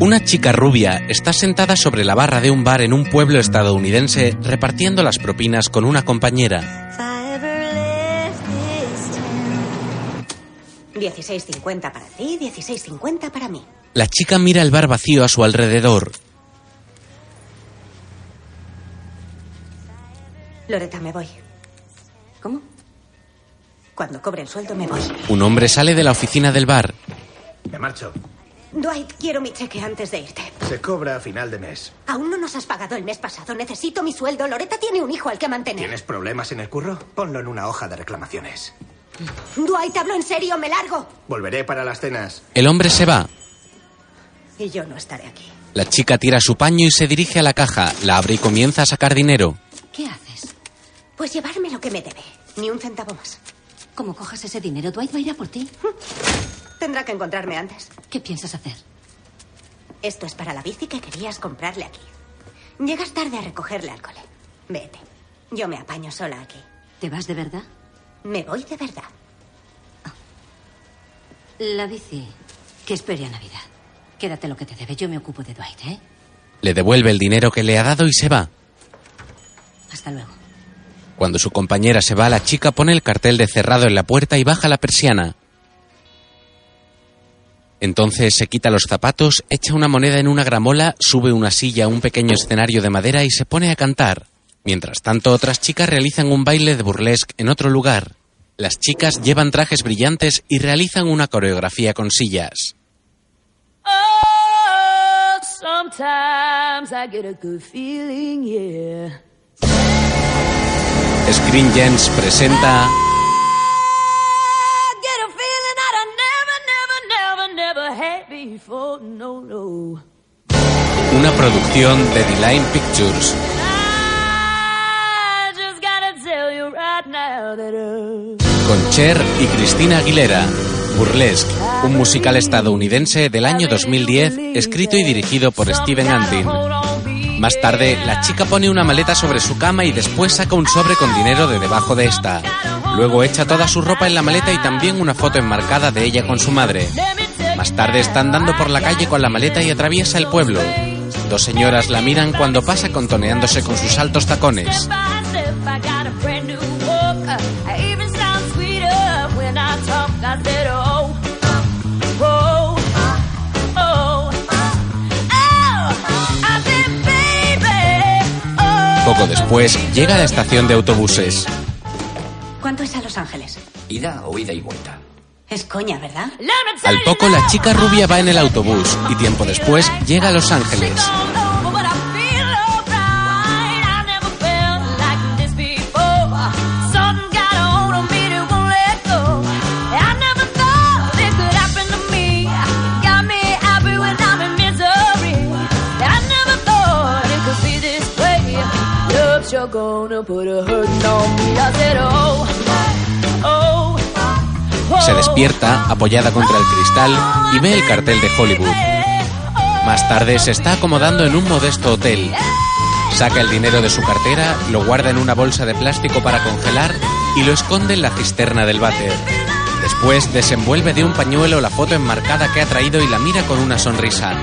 Una chica rubia está sentada sobre la barra de un bar en un pueblo estadounidense repartiendo las propinas con una compañera. 16.50 para ti, 16.50 para mí. La chica mira el bar vacío a su alrededor. Loreta, me voy. ¿Cómo? Cuando cobre el sueldo me voy. Un hombre sale de la oficina del bar. Me marcho. Dwight, quiero mi cheque antes de irte. Se cobra a final de mes. Aún no nos has pagado el mes pasado. Necesito mi sueldo. Loreta tiene un hijo al que mantener. ¿Tienes problemas en el curro? Ponlo en una hoja de reclamaciones. Dwight, hablo en serio, me largo. Volveré para las cenas. El hombre se va. Y yo no estaré aquí. La chica tira su paño y se dirige a la caja. La abre y comienza a sacar dinero. ¿Qué haces? Pues llevarme lo que me debe. Ni un centavo más. Como cojas ese dinero, Dwight va a ir a por ti. Tendrá que encontrarme antes. ¿Qué piensas hacer? Esto es para la bici que querías comprarle aquí. Llegas tarde a recogerle al cole. Vete. Yo me apaño sola aquí. ¿Te vas de verdad? Me voy de verdad. La bici. Que espere a Navidad. Quédate lo que te debe. Yo me ocupo de Dwight, ¿eh? Le devuelve el dinero que le ha dado y se va. Hasta luego. Cuando su compañera se va, la chica pone el cartel de cerrado en la puerta y baja la persiana. Entonces se quita los zapatos, echa una moneda en una gramola, sube una silla a un pequeño escenario de madera y se pone a cantar. Mientras tanto, otras chicas realizan un baile de burlesque en otro lugar. Las chicas llevan trajes brillantes y realizan una coreografía con sillas. Oh, sometimes I get a good feeling, yeah. Screen Gems presenta una producción de D-Line Pictures. Uh, con Cher y Cristina Aguilera. Burlesque, un musical estadounidense del año 2010, escrito y dirigido por Steven Antin. Más tarde, la chica pone una maleta sobre su cama y después saca un sobre con dinero de debajo de esta. Luego echa toda su ropa en la maleta y también una foto enmarcada de ella con su madre. Más tarde está andando por la calle con la maleta y atraviesa el pueblo. Dos señoras la miran cuando pasa contoneándose con sus altos tacones. Poco después, llega a la estación de autobuses. ¿Cuánto es a Los Ángeles? Ida o ida y vuelta. Es coña, ¿verdad? Al poco, la chica rubia va en el autobús y tiempo después llega a Los Ángeles. gonna put a hurting on me. I said, oh. Se despierta, apoyada contra el cristal, y ve el cartel de Hollywood. Más tarde se está acomodando en un modesto hotel. Saca el dinero de su cartera, lo guarda en una bolsa de plástico para congelar y lo esconde en la cisterna del váter. Después desenvuelve de un pañuelo la foto enmarcada que ha traído y la mira con una sonrisa.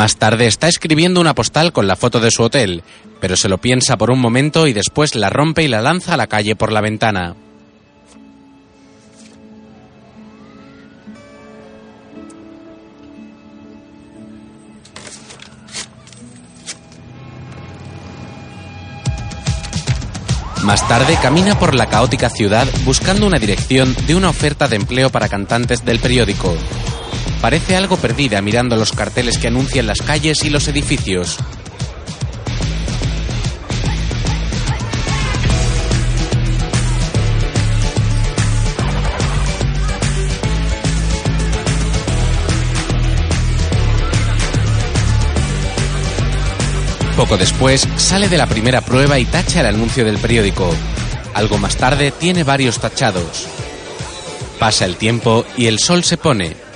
Más tarde está escribiendo una postal con la foto de su hotel, pero se lo piensa por un momento y después la rompe y la lanza a la calle por la ventana. Más tarde camina por la caótica ciudad buscando una dirección de una oferta de empleo para cantantes del periódico. Parece algo perdida mirando los carteles que anuncian las calles y los edificios. Poco después, sale de la primera prueba y tacha el anuncio del periódico. Algo más tarde tiene varios tachados. Pasa el tiempo y el sol se pone.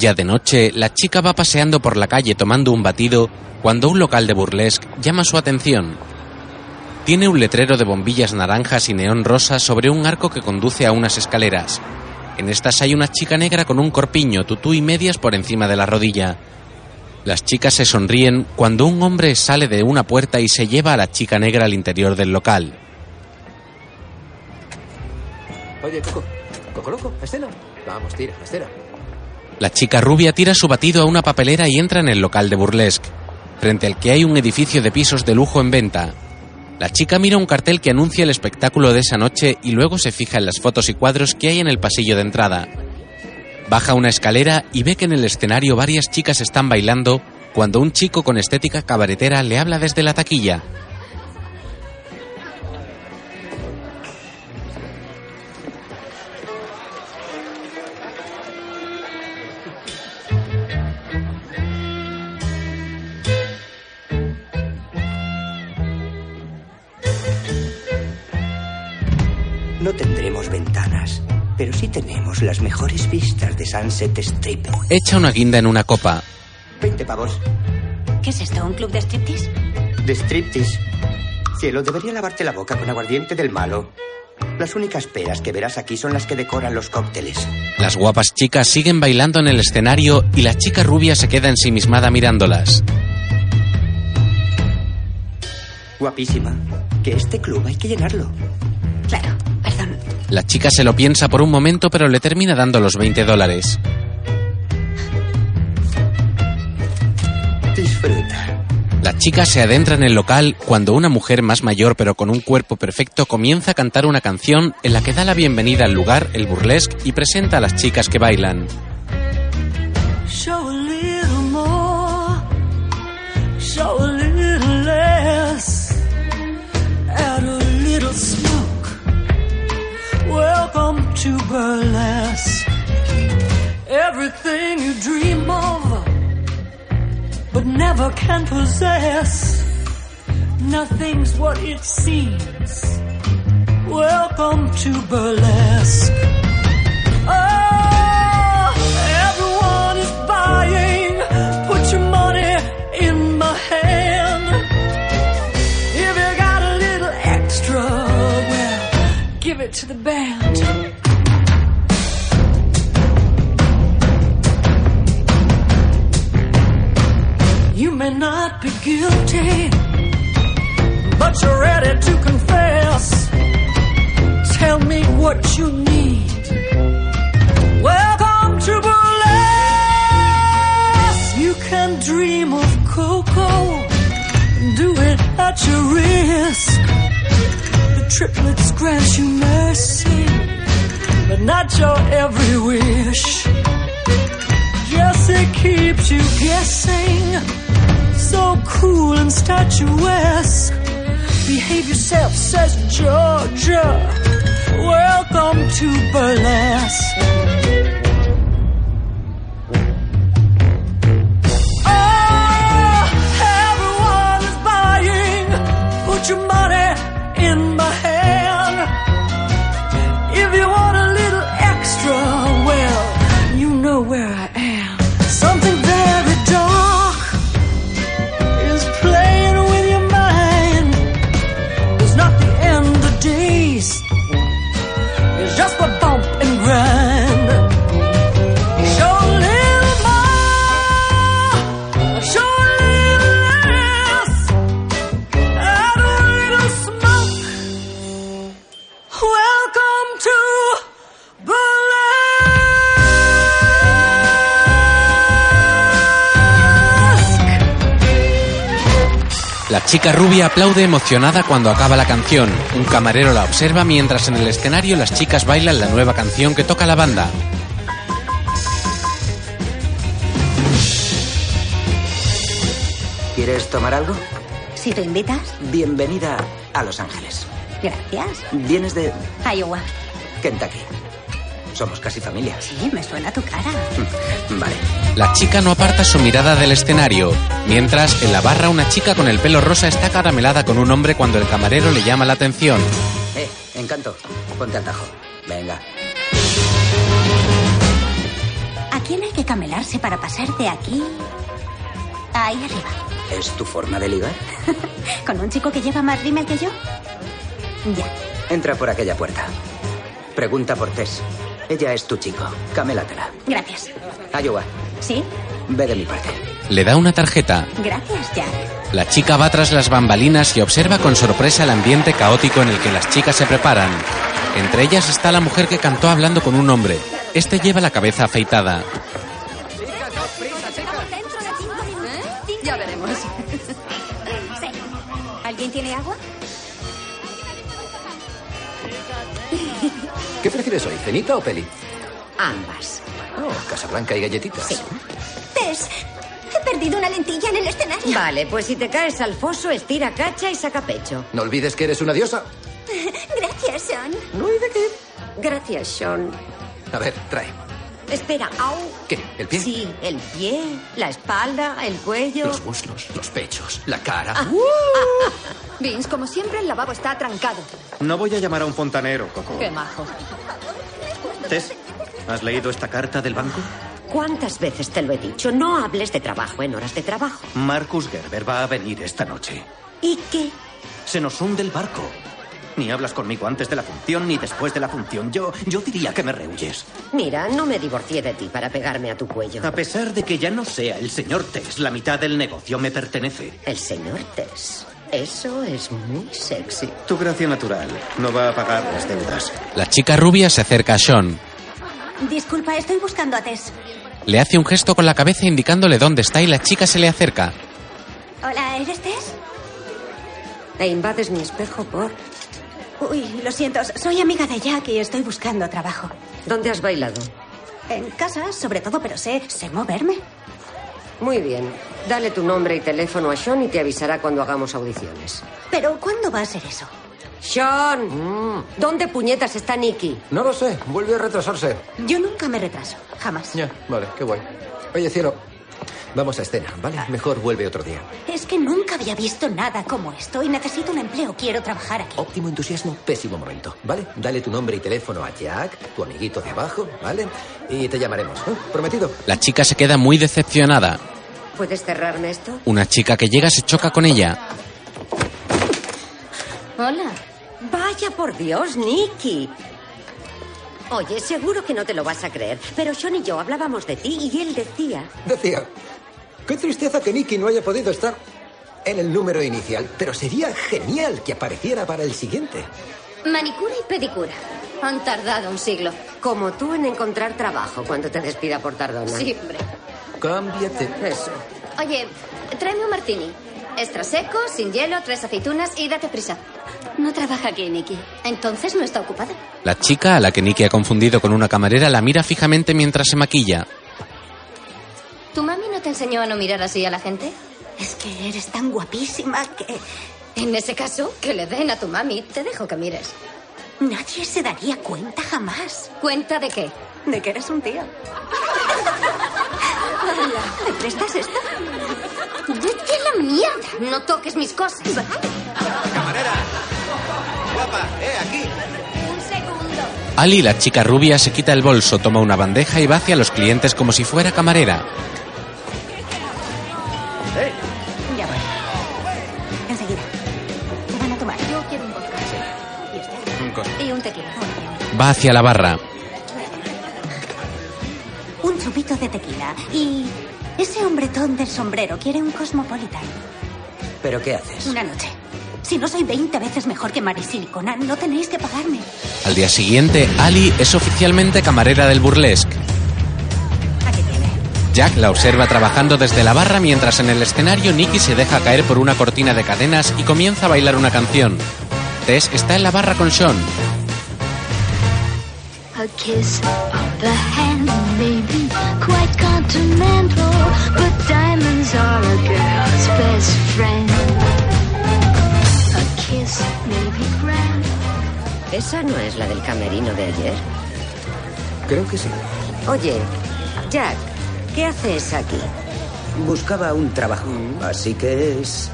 Ya de noche, la chica va paseando por la calle tomando un batido cuando un local de burlesque llama su atención. Tiene un letrero de bombillas naranjas y neón rosa sobre un arco que conduce a unas escaleras. En estas hay una chica negra con un corpiño, tutú y medias por encima de la rodilla. Las chicas se sonríen cuando un hombre sale de una puerta y se lleva a la chica negra al interior del local. Oye, Coco. Coco loco, escena. Vamos, tira, escena. La chica rubia tira su batido a una papelera y entra en el local de burlesque, frente al que hay un edificio de pisos de lujo en venta. La chica mira un cartel que anuncia el espectáculo de esa noche y luego se fija en las fotos y cuadros que hay en el pasillo de entrada. Baja una escalera y ve que en el escenario varias chicas están bailando cuando un chico con estética cabaretera le habla desde la taquilla. No tendremos ventanas, pero sí tenemos las mejores vistas de Sunset Strip. Echa una guinda en una copa. 20 pavos. ¿Qué es esto? ¿Un club de striptease? De striptease. Cielo, debería lavarte la boca con aguardiente del malo. Las únicas peras que verás aquí son las que decoran los cócteles. Las guapas chicas siguen bailando en el escenario y la chica rubia se queda ensimismada mirándolas. Guapísima. Que este club hay que llenarlo. Claro. La chica se lo piensa por un momento pero le termina dando los 20 dólares. Disfruta. La chica se adentra en el local cuando una mujer más mayor pero con un cuerpo perfecto comienza a cantar una canción en la que da la bienvenida al lugar, el burlesque, y presenta a las chicas que bailan. Welcome to burlesque. Everything you dream of, but never can possess. Nothing's what it seems. Welcome to burlesque. Oh, everyone is buying. Put your money in my hand. If you got a little extra, well, give it to the band. You may not be guilty, but you're ready to confess. Tell me what you need. Welcome to burlesque. You can dream of cocoa, do it at your risk. The triplets grant you mercy, but not your every wish. Jesse keeps you guessing, so cool and statuesque. Behave yourself, says Georgia. Welcome to burlesque. Oh, everyone is buying. Put your money in my hand. Chica rubia aplaude emocionada cuando acaba la canción. Un camarero la observa mientras en el escenario las chicas bailan la nueva canción que toca la banda. ¿Quieres tomar algo? Si tú invitas, Bienvenida a Los Ángeles. gracias. Vienes de Iowa. Kentucky. Somos casi familia. Sí, me suena tu cara. Vale. La chica no aparta su mirada del escenario, mientras en la barra una chica con el pelo rosa está caramelada con un hombre cuando el camarero le llama la atención. Eh, encanto. Ponte al tajo. Venga. ¿A quién hay que camelarse para pasar de aquí a ahí arriba? ¿Es tu forma de ligar? ¿Con un chico que lleva más rímel que yo? Ya. Entra por aquella puerta. Pregunta por Tess. Ella es tu chico. Camélatela. Gracias. Ayuda. ¿Sí? Ve de mi parte. Le da una tarjeta. Gracias, Jack. La chica va tras las bambalinas y observa con sorpresa el ambiente caótico en el que las chicas se preparan. Entre ellas está la mujer que cantó hablando con un hombre. Este lleva la cabeza afeitada. Ya veremos. ¿Alguien tiene agua? ¿Qué prefieres hoy, cenita o peli? Ambas. Oh, Casablanca y galletitas. Tess, he perdido una lentilla en el escenario. Vale, pues si te caes al foso, estira cacha y saca pecho. No olvides que eres una diosa. Gracias, Sean. No hay de qué. Gracias, Sean. A ver, trae. Espera, au. ¿Qué? ¿El pie? Sí, el pie, la espalda, el cuello. Los muslos, los pechos, la cara. Vince, como siempre, el lavabo está trancado. No voy a llamar a un fontanero, Coco. Qué majo. Tess, ¿has leído esta carta del banco? ¿Cuántas veces te lo he dicho? No hables de trabajo en horas de trabajo. Marcus Gerber va a venir esta noche. ¿Y qué? Se nos hunde el barco. Ni hablas conmigo antes de la función ni después de la función. Yo, yo diría que me rehuyes. Mira, no me divorcié de ti para pegarme a tu cuello. A pesar de que ya no sea el señor Tess, la mitad del negocio me pertenece. El señor Tess. Eso es muy sexy. Tu gracia natural no va a pagar las deudas. La chica rubia se acerca a Sean. Disculpa, estoy buscando a Tess. Le hace un gesto con la cabeza indicándole dónde está y la chica se le acerca. Hola, ¿eres Tess? E invades mi espejo por... Uy, lo siento, soy amiga de Jack y estoy buscando trabajo. ¿Dónde has bailado? En casa, sobre todo, pero sé, sé moverme. Muy bien. Dale tu nombre y teléfono a Sean y te avisará cuando hagamos audiciones. Pero ¿cuándo va a ser eso? Sean, ¿dónde puñetas está Nicky? No lo sé, vuelve a retrasarse. Yo nunca me retraso, jamás. Ya, vale, qué guay. Oye, cielo, vamos a escena, ¿vale? Mejor vuelve otro día. Es que nunca había visto nada como esto y necesito un empleo. Quiero trabajar aquí. Óptimo entusiasmo, pésimo momento, ¿vale? Dale tu nombre y teléfono a Jack, tu amiguito de abajo, ¿vale? Y te llamaremos, ¿eh? ¿Prometido? La chica se queda muy decepcionada. ¿Puedes cerrarme esto? Una chica que llega se choca con ella. Hola. Vaya por Dios, Nicky. Oye, seguro que no te lo vas a creer, pero Sean y yo hablábamos de ti y él decía... Decía, qué tristeza que Nicky no haya podido estar en el número inicial, pero sería genial que apareciera para el siguiente. Manicura y pedicura. Han tardado un siglo. Como tú en encontrar trabajo cuando te despida por tardona. Sí, hombre. Cámbiate. Eso. Oye, tráeme un martini. Extra seco, sin hielo, tres aceitunas y date prisa. No trabaja aquí, Nicky. Entonces no está ocupada. La chica, a la que Nicky ha confundido con una camarera, la mira fijamente mientras se maquilla. ¿Tu mami no te enseñó a no mirar así a la gente? Es que eres tan guapísima que En ese caso, que le den a tu mami. Te dejo que mires. nadie se daría cuenta jamás ¿Cuenta de qué? de que eres un tío. ¿Me prestas esto? ¡Vete a la mierda! No toques mis cosas. ¡Camarera! ¡Guapa! ¡Eh, aquí! Un segundo. Ali, la chica rubia, se quita el bolso, toma una bandeja y va hacia los clientes como si fuera camarera. ¡Eh! Ya voy. Enseguida. ¿Te van a tomar? Yo quiero un vodka. ¿Y este? Y un tequila. Va hacia la barra. Un chupito de tequila. Y ese hombretón del sombrero quiere un Cosmopolitan. ¿Pero qué haces? Una noche. Si no soy 20 veces mejor que Marisol y Conan, no tenéis que pagarme. Al día siguiente, Ali es oficialmente camarera del burlesque. Aquí tiene. Jack la observa trabajando desde la barra mientras en el escenario Nicky se deja caer por una cortina de cadenas y comienza a bailar una canción. Tess está en la barra con Sean. A kiss of the hand may be quite continental, but diamonds are a girl's best friend. A kiss may be grand. ¿Esa no es la del camerino de ayer? Creo que sí. Oye, Jack, ¿qué haces aquí? Buscaba un trabajo, así que es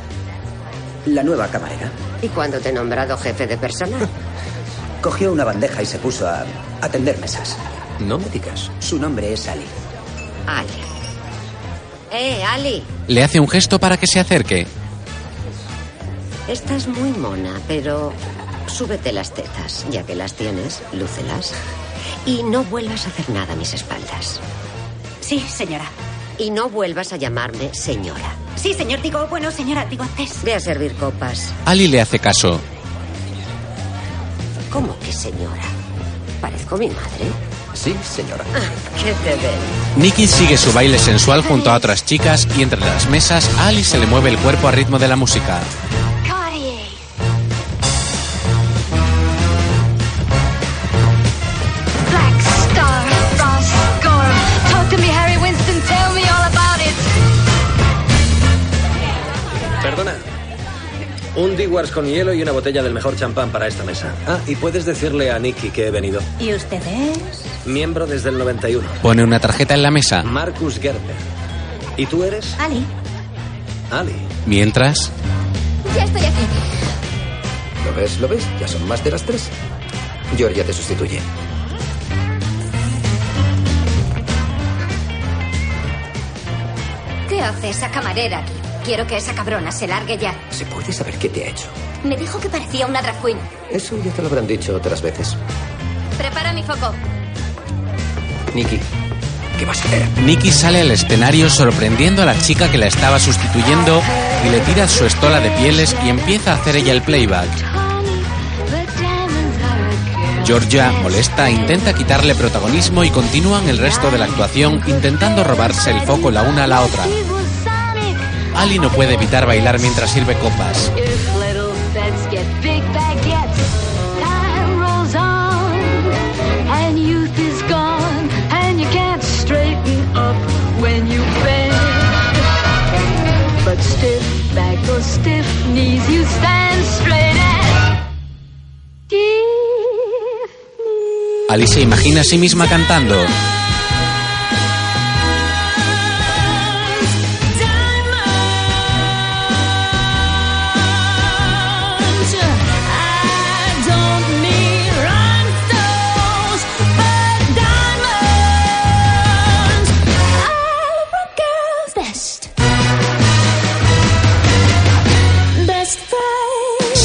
la nueva camarera. ¿Y cuándo te he nombrado jefe de personal? Cogió una bandeja y se puso a atender mesas. No me digas. Su nombre es Ali. Ali. Eh, Ali, Le hace un gesto para que se acerque. estás muy mona, pero súbete las tetas, ya que las tienes, lúcelas. Y no vuelvas a hacer nada a mis espaldas. Sí, señora. Y no vuelvas a llamarme señora. Sí, señor. Digo, bueno, señora, digo antes. Ve a servir copas. Ali le hace caso. ¿Cómo que señora? Parezco mi madre. Sí, señora. ¿Qué te ven? Nicky sigue su baile sensual junto a otras chicas y entre las mesas a Ali se le mueve el cuerpo a ritmo de la música. Con hielo y una botella del mejor champán para esta mesa. Ah, y puedes decirle a Nicky que he venido. ¿Y usted es? Miembro desde el 91. Pone una tarjeta en la mesa. Marcus Gerber. ¿Y tú eres? Ali. Ali. Mientras, Ya estoy aquí. ¿Lo ves? ¿Lo ves? Ya son más de las tres. Georgia te sustituye. ¿Qué hace esa camarera aquí? Quiero que esa cabrona se largue ya. ¿Se puede saber qué te ha hecho? Me dijo que parecía una drag queen. Eso ya te lo habrán dicho otras veces. Prepara mi foco. Nicky, ¿qué vas a hacer? Nicky sale al escenario sorprendiendo a la chica que la estaba sustituyendo y le tira su estola de pieles y empieza a hacer ella el playback. Georgia, molesta, intenta quitarle protagonismo y continúan el resto de la actuación intentando robarse el foco la una a la otra. Ali no puede evitar bailar mientras sirve copas. If little beds get big baguettes, time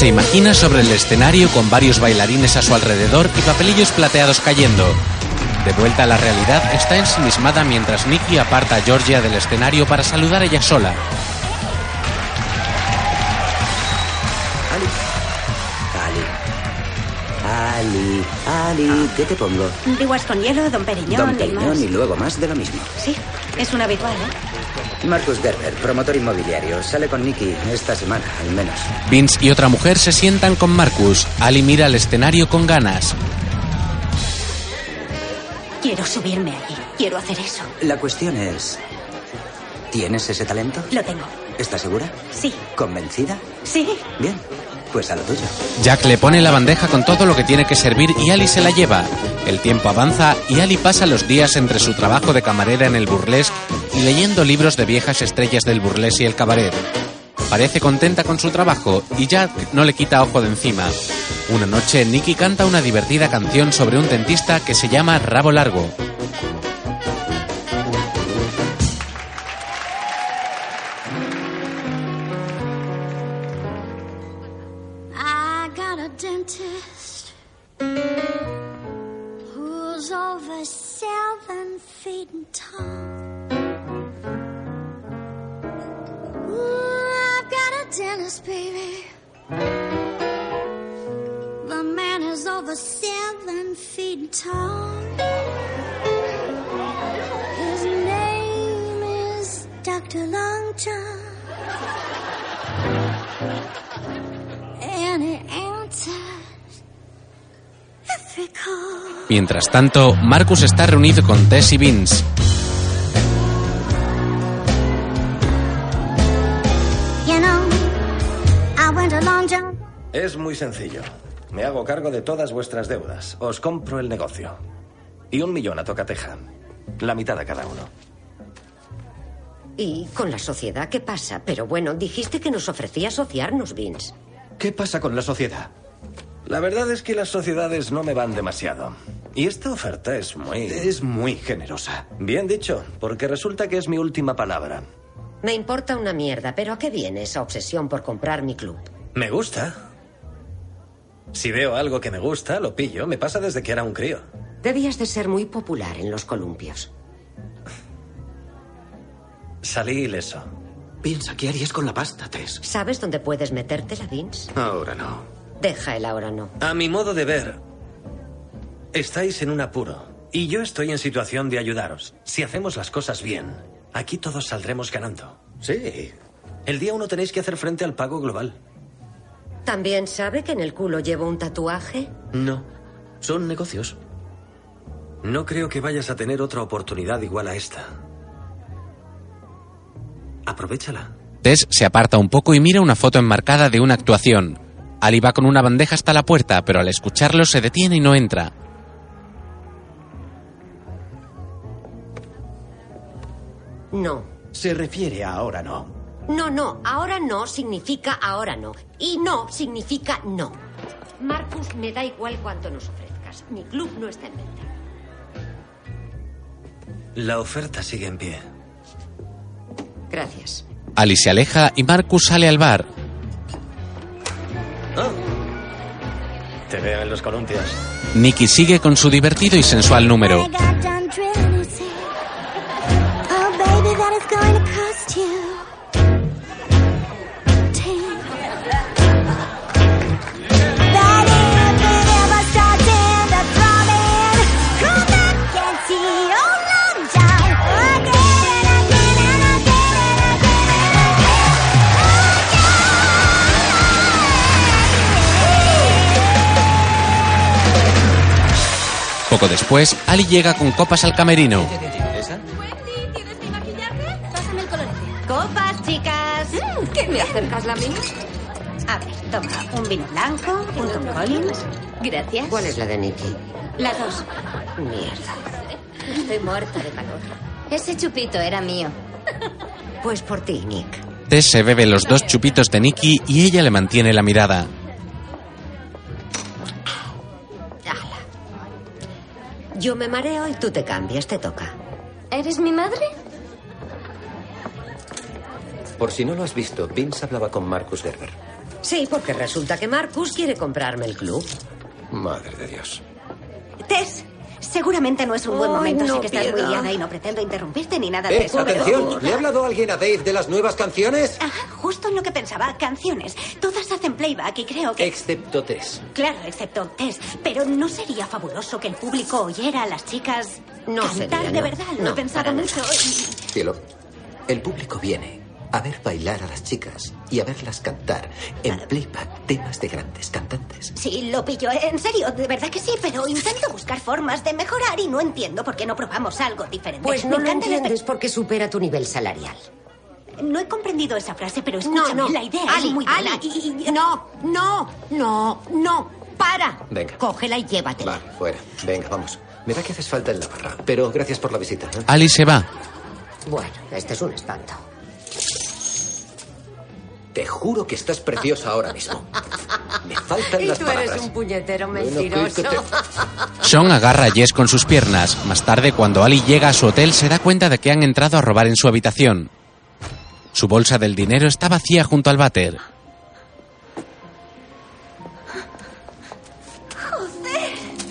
Se imagina sobre el escenario con varios bailarines a su alrededor y papelillos plateados cayendo. De vuelta a la realidad, está ensimismada mientras Nicky aparta a Georgia del escenario para saludar ella sola. Ali, Ali, ¿qué te pongo? Diguas con hielo, Don Periñón Don y más. Y luego más de lo mismo. Sí, es un habitual, ¿eh? Marcus Gerber, promotor inmobiliario. Sale con Nicky esta semana, al menos. Vince y otra mujer se sientan con Marcus. Ali mira al escenario con ganas. Quiero subirme allí. Quiero hacer eso. La cuestión es... ¿Tienes ese talento? Lo tengo. ¿Estás segura? Sí. ¿Convencida? Sí. Bien, pues a lo tuyo. Jack le pone la bandeja con todo lo que tiene que servir y Ali se la lleva. El tiempo avanza y Ali pasa los días entre su trabajo de camarera en el burlesque y leyendo libros de viejas estrellas del burlesque y el cabaret. Parece contenta con su trabajo y Jack no le quita ojo de encima. Una noche, Nicky canta una divertida canción sobre un dentista que se llama Rabo Largo. Mientras tanto, Marcus está reunido con Tess y Vince. Es muy sencillo. Me hago cargo de todas vuestras deudas. Os compro el negocio. Y un millón a tocateja. La mitad a cada uno. ¿Y con la sociedad qué pasa? Pero bueno, dijiste que nos ofrecía asociarnos, Vince. ¿Qué pasa con la sociedad? La verdad es que las sociedades no me van demasiado. Y esta oferta es muy... Es muy generosa. Bien dicho, porque resulta que es mi última palabra. Me importa una mierda, pero ¿a qué viene esa obsesión por comprar mi club? Me gusta. Si veo algo que me gusta, lo pillo. Me pasa desde que era un crío. Debías de ser muy popular en los columpios. Salí ileso. Piensa, ¿qué harías con la pasta, Tess? ¿Sabes dónde puedes metértela, Vince? Ahora no. Deja el ahora no. A mi modo de ver, estáis en un apuro. Y yo estoy en situación de ayudaros. Si hacemos las cosas bien, aquí todos saldremos ganando. Sí. El día uno tenéis que hacer frente al pago global. ¿También sabe que en el culo llevo un tatuaje? No. Son negocios. No creo que vayas a tener otra oportunidad igual a esta. Aprovechala. Tess se aparta un poco y mira una foto enmarcada de una actuación. Ali va con una bandeja hasta la puerta, pero al escucharlo se detiene y no entra. No. Se refiere a ahora no. No, no. Ahora no significa ahora no. Y no significa no. Marcus, me da igual cuánto nos ofrezcas. Mi club no está en venta. La oferta sigue en pie. Gracias. Ali se aleja y Marcus sale al bar. Te veo en los columpios. Nicky sigue con su divertido y sensual número. Poco después, Ali llega con copas al camerino. Pásame el colorete. Copas, chicas. ¿Qué me acercas la mía? A ver, toma, un vino blanco, un Tom Collins. Gracias. ¿Cuál es la de Nicky? Las dos. Mierda. Estoy muerta de calor. Ese chupito era mío. Pues por ti, Nick. Tess se bebe los dos chupitos de Nicky y ella le mantiene la mirada. Yo me mareo y tú te cambias, te toca. ¿Eres mi madre? Por si no lo has visto, Vince hablaba con Marcus Gerber. Sí, porque resulta que Marcus quiere comprarme el club. Madre de Dios. Tess, seguramente no es un buen momento. no, sé que estás muy liada y no pretendo interrumpirte ni nada de ¡Eh, eso. pero- atención! ¿Le ha hablado alguien a Dave de las nuevas canciones? Ajá, justo en lo que pensaba. Canciones. Todas hacen playback y creo que... Excepto Tess. Claro, excepto Tess. Pero ¿no sería fabuloso que el público oyera a las chicas No cantar sería, de no. verdad? Lo No, he pensado mucho. y- Cielo, el público viene a ver bailar a las chicas y a verlas cantar en playback temas de grandes cantantes. Sí, lo pillo. En serio, de verdad que sí, pero intento buscar formas de mejorar y no entiendo por qué no probamos algo diferente. Pues Me no lo encanta el entiendes porque supera tu nivel salarial. No he comprendido esa frase, pero No, escúchame, no. la idea Ali, es muy buena. Ali, y- y- No, no, no, no. ¡Para! Venga. Cógela y llévatela. Va, fuera. Venga, vamos. Me da que haces falta en la barra, pero gracias por la visita. ¿eh? Ali se va. Bueno, este es un espanto. Te juro que estás preciosa ahora mismo. Me faltan Y las tú palabras. eres un puñetero Bueno, mentiroso. Sean agarra a Jess con sus piernas. Más tarde, cuando Ali llega a su hotel, se da cuenta de que han entrado a robar en su habitación. Su bolsa del dinero está vacía junto al váter.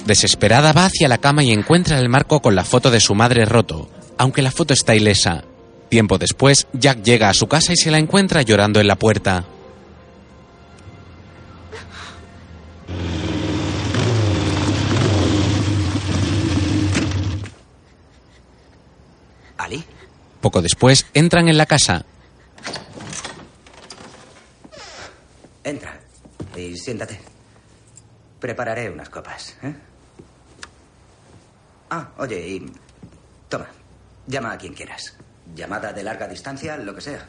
Desesperada va hacia la cama y encuentra el marco con la foto de su madre roto, aunque la foto está ilesa. Tiempo después, Jack llega a su casa y se la encuentra llorando en la puerta. ¿Ali? Poco después, entran en la casa. Entra y siéntate. Prepararé unas copas. ¿eh? Ah, oye, y. Toma, llama a quien quieras. Llamada de larga distancia, lo que sea.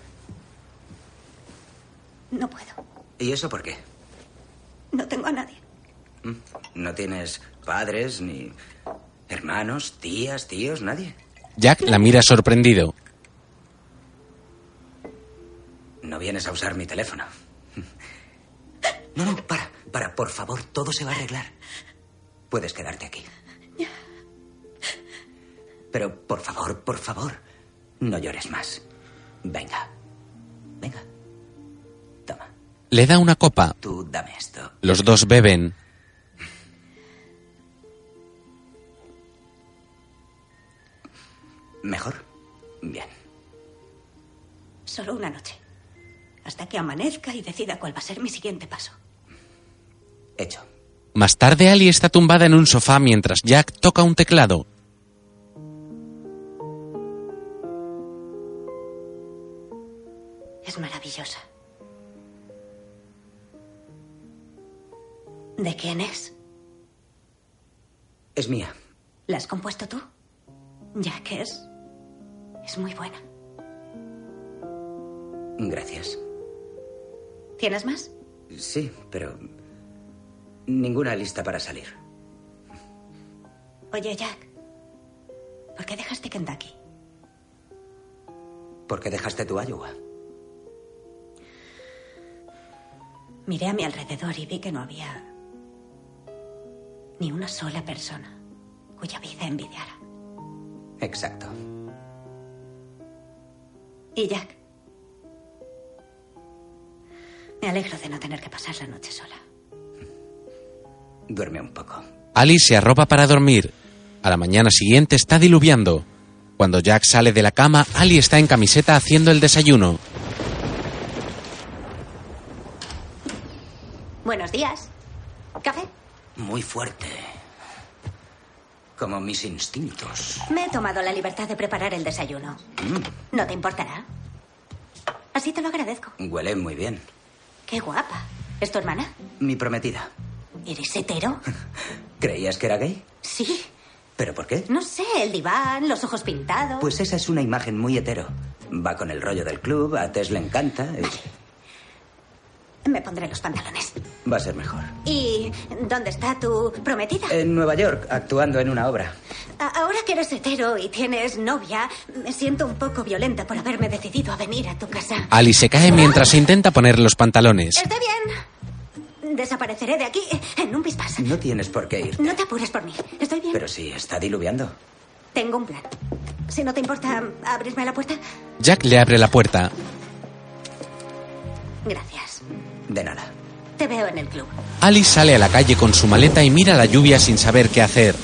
No puedo. ¿Y eso por qué? No tengo a nadie. ¿No tienes padres ni Hermanos, tías, tíos, nadie. Jack la mira sorprendido. No vienes a usar mi teléfono. No, no, para, para, por favor, todo se va a arreglar. Puedes quedarte aquí. Pero, por favor, por favor, no llores más. Venga. Venga. Le da una copa. Tú dame esto. Los dos beben. ¿Mejor? Bien. Solo una noche. Hasta que amanezca y decida cuál va a ser mi siguiente paso. Hecho. Más tarde, Ali está tumbada en un sofá mientras Jack toca un teclado. Es maravillosa. ¿De quién es? Es mía. ¿La has compuesto tú? Ya que es. Es muy buena. Gracias. ¿Tienes más? Sí, pero ninguna lista para salir. Oye, Jack. ¿Por qué dejaste Kentucky? ¿Por qué dejaste tu Iowa? Miré a mi alrededor y vi que no había ni una sola persona cuya vida envidiara. Exacto. Y Jack. Me alegro de no tener que pasar la noche sola. Duerme un poco. Ali se arropa para dormir. A la mañana siguiente está diluviando. Cuando Jack sale de la cama, Ali está en camiseta haciendo el desayuno. Buenos días. ¿Café? Muy fuerte. Como mis instintos. Me he tomado la libertad de preparar el desayuno. Mm, ¿No te importará? Así te lo agradezco. huele muy bien. Qué guapa. ¿Es tu hermana? Mi prometida. ¿Eres hetero? ¿Creías que era gay? Sí. ¿Pero por qué? No sé, el diván, los ojos pintados. Pues esa es una imagen muy hetero. Va con el rollo del club, a Tess le encanta. y Me pondré los pantalones. Va a ser mejor. ¿Y dónde está tu prometida? En Nueva York, actuando en una obra. A- Ahora que eres hetero y tienes novia, me siento un poco violenta por haberme decidido a venir a tu casa. Ali se cae mientras intenta poner los pantalones. Está bien. Desapareceré de aquí en un pispás. No tienes por qué ir. No te apures por mí. Estoy bien. Pero sí, está diluviando. Tengo un plan. Si no te importa, abrirme la puerta. Jack le abre la puerta. Gracias. De nada. Te veo en el club. Ali sale a la calle con su maleta y mira la lluvia sin saber qué hacer.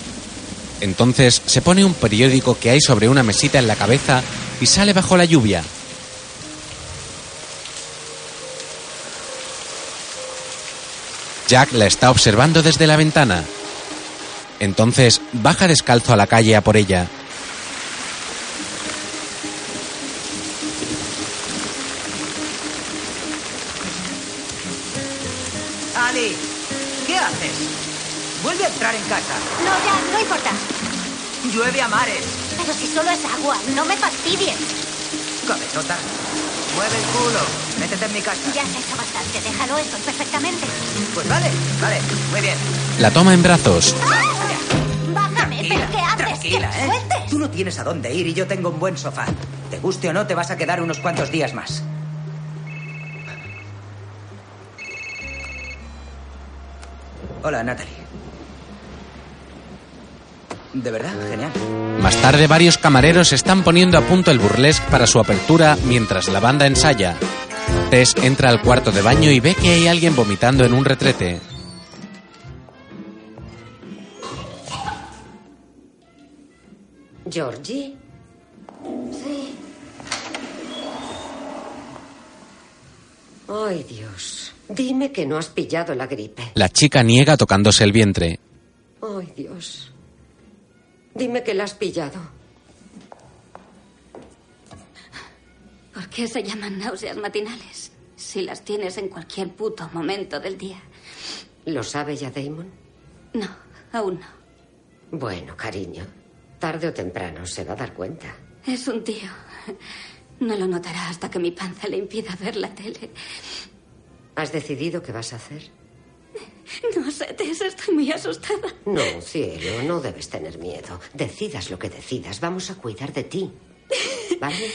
Entonces se pone un periódico que hay sobre una mesita en la cabeza y sale bajo la lluvia. Jack la está observando desde la ventana. Entonces baja descalzo a la calle a por ella. Entrar en casa. No, ya, no importa. Llueve a mares. Pero si solo es agua, no me fastidies. Cabezota. Mueve el culo. Métete en mi casa. Ya has hecho bastante, déjalo, estoy perfectamente. Pues vale, vale, muy bien. La toma en brazos. Bájame, ¿pero qué haces? Tranquila, ¡Que ¿eh? sueltes! Tú no tienes a dónde ir y yo tengo un buen sofá. Te guste o no, te vas a quedar unos cuantos días más. Hola, Natalie. De verdad, genial. Más tarde varios camareros están poniendo a punto el burlesque para su apertura mientras la banda ensaya. Tess entra al cuarto de baño y ve que hay alguien vomitando en un retrete. Georgie. Sí. Ay, Dios. Dime que no has pillado la gripe. La chica niega tocándose el vientre. Ay, Dios. Dime que la has pillado. ¿Por qué se llaman náuseas matinales? Si las tienes en cualquier puto momento del día. ¿Lo sabe ya Damon? No, aún no. Bueno, cariño. Tarde o temprano se va a dar cuenta. Es un tío. No lo notará hasta que mi panza le impida ver la tele. ¿Has decidido qué vas a hacer? No sé, Tess, estoy muy asustada. No, cielo, no debes tener miedo. Decidas lo que decidas, vamos a cuidar de ti. ¿Vale?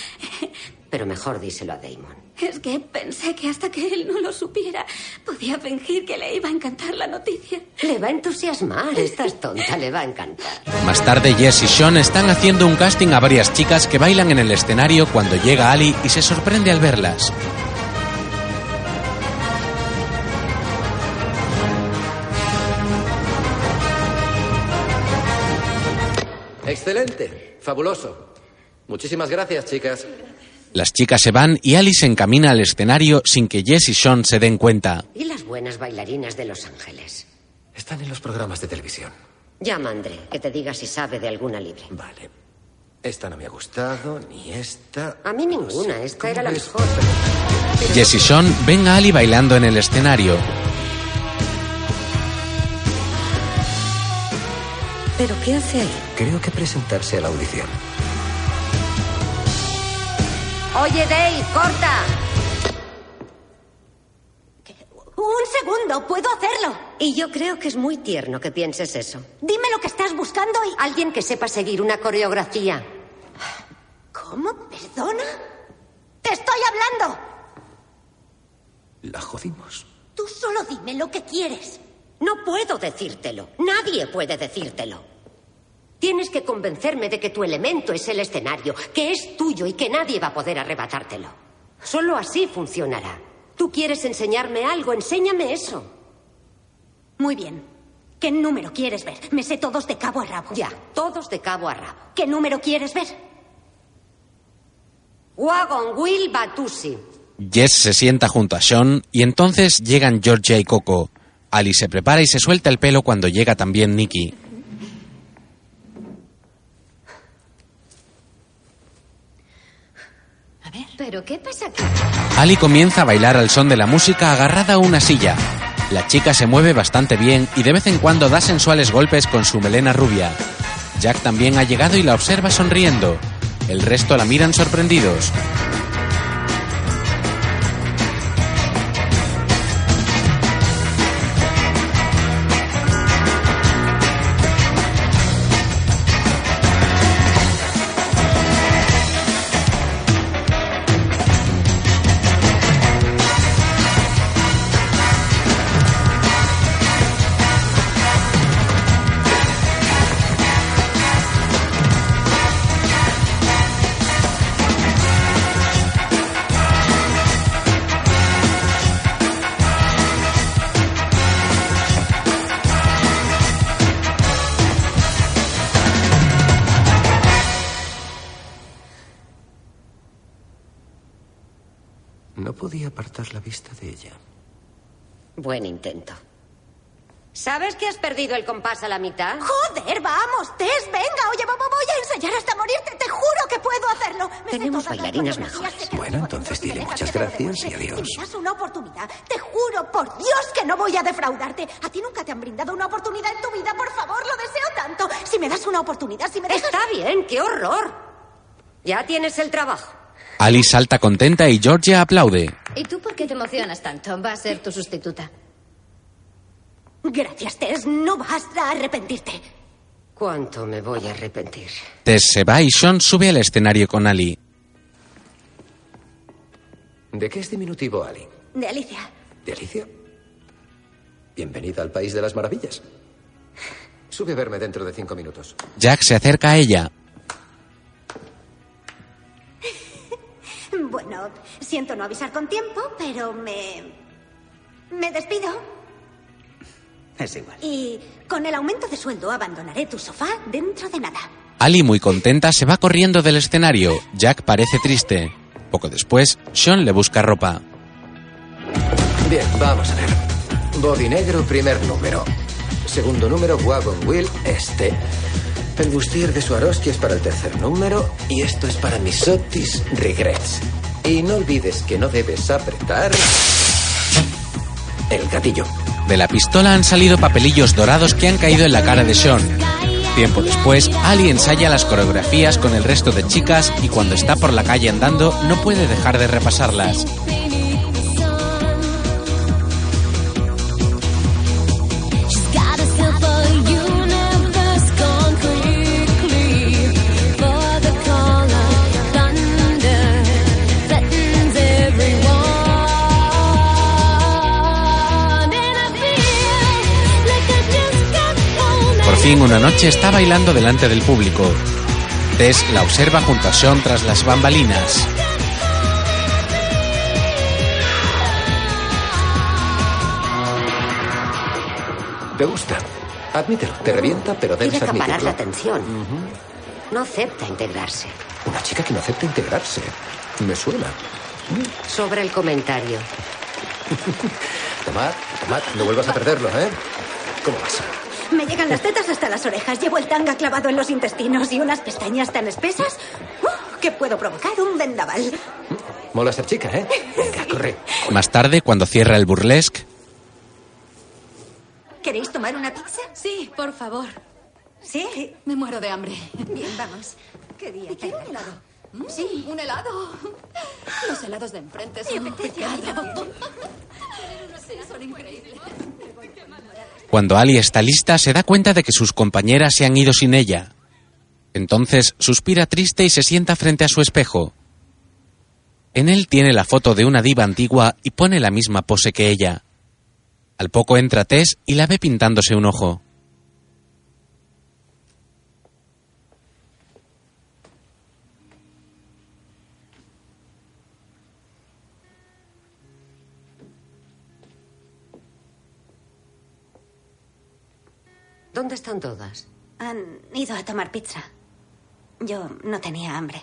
Pero mejor díselo a Damon. Es que pensé que hasta que él no lo supiera, podía fingir que le iba a encantar la noticia. Le va a entusiasmar, estás tonta, le va a encantar. Más tarde, Jess y Sean están haciendo un casting a varias chicas que bailan en el escenario cuando llega Ali y se sorprende al verlas. Excelente, fabuloso. Muchísimas gracias, chicas. Las chicas se van y Ali se encamina al escenario sin que Jess y Sean se den cuenta. ¿Y las buenas bailarinas de Los Ángeles? Están en los programas de televisión. Llama a André, que te diga si sabe de alguna libre. Vale. Esta no me ha gustado, ni esta. A mí ninguna, esta ¿Cómo era la ves? mejor. Jess y Sean ven a Ali bailando en el escenario. ¿Pero qué hace ahí? Creo que presentarse a la audición. Oye, Dave, corta. Un segundo, puedo hacerlo. Y yo creo que es muy tierno que pienses eso. Dime lo que estás buscando y... Alguien que sepa seguir una coreografía. ¿Cómo? ¿Perdona? ¡Te estoy hablando! La jodimos. Tú solo dime lo que quieres. No puedo decírtelo. Nadie puede decírtelo. Tienes que convencerme de que tu elemento es el escenario, que es tuyo y que nadie va a poder arrebatártelo. Solo así funcionará. Tú quieres enseñarme algo, enséñame eso. Muy bien. ¿Qué número quieres ver? Me sé todos de cabo a rabo. Ya, todos de cabo a rabo. ¿Qué número quieres ver? Wagon Wheel Batusi. Jess se sienta junto a Sean y entonces llegan Georgia y Coco. Ali se prepara y se suelta el pelo cuando llega también Nicky. ¿Pero qué pasa aquí? Ali comienza a bailar al son de la música agarrada a una silla. La chica se mueve bastante bien y de vez en cuando da sensuales golpes con su melena rubia. Jack también ha llegado y la observa sonriendo. El resto la miran sorprendidos. Vista de ella. Buen intento. ¿Sabes que has perdido el compás a la mitad? ¡Joder, vamos, Tess! ¡Venga! Oye, vo- voy a ensayar hasta morirte. Te juro que puedo hacerlo. Me Tenemos bailarinas mejores. Bueno, entonces dile muchas gracias y adiós. Si me das una oportunidad, te juro por Dios que no voy a defraudarte. A ti nunca te han brindado una oportunidad en tu vida. Por favor, lo deseo tanto. Si me das una oportunidad, si me dejas... Está bien, qué horror. Ya tienes el trabajo. Ali salta contenta y Georgia aplaude. ¿Y tú por qué te emocionas tanto? Va a ser tu sustituta. Gracias, Tess. No vas a arrepentirte. ¿Cuánto me voy a arrepentir? Tess se va y Sean sube al escenario con Ali. ¿De qué es diminutivo, Ali? De Alicia. ¿De Alicia? Bienvenida al País de las Maravillas. Sube a verme dentro de cinco minutos. Jack se acerca a ella. Bueno, siento no avisar con tiempo, pero me... Me despido. Es igual. Y con el aumento de sueldo abandonaré tu sofá dentro de nada. Ali, muy contenta, se va corriendo del escenario. Jack parece triste. Poco después, Sean le busca ropa. Bien, vamos a ver. Body negro, primer número. Segundo número, Wagon Wheel, este. El bustier de Swarovski es para el tercer número y esto es para mis Otis Regrets. Y no olvides que no debes apretar el gatillo. De la pistola han salido papelillos dorados que han caído en la cara de Sean. Tiempo después, Ali ensaya las coreografías con el resto de chicas y cuando está por la calle andando no puede dejar de repasarlas. Fin una noche está bailando delante del público. Tess la observa junto a Sean tras las bambalinas. ¿Te gusta? Admítelo, te revienta, pero debes Quiere acaparar admitirlo. la atención. No acepta integrarse. Una chica que no acepta integrarse. Me suena. Sobre el comentario. Tomad, tomad, no vuelvas a perderlo, ¿eh? ¿Cómo vas? Me llegan las tetas hasta las orejas. Llevo el tanga clavado en los intestinos y unas pestañas tan espesas ¡uh! que puedo provocar un vendaval. Mola ser chica, ¿eh? Venga, corre. Más tarde, cuando cierra el burlesque, ¿Queréis tomar una pizza? Sí, por favor. Sí. Me muero de hambre. Bien, vamos. ¿Qué día? ¿Y quiero un Sí, un helado. Los helados de enfrente son mí pecado. Cuando Ali está lista, se da cuenta de que sus compañeras se han ido sin ella. Entonces suspira triste y se sienta frente a su espejo. En él tiene la foto de una diva antigua y pone la misma pose que ella. Al poco entra Tess y la ve pintándose un ojo. ¿Dónde están todas? Han ido a tomar pizza. Yo no tenía hambre.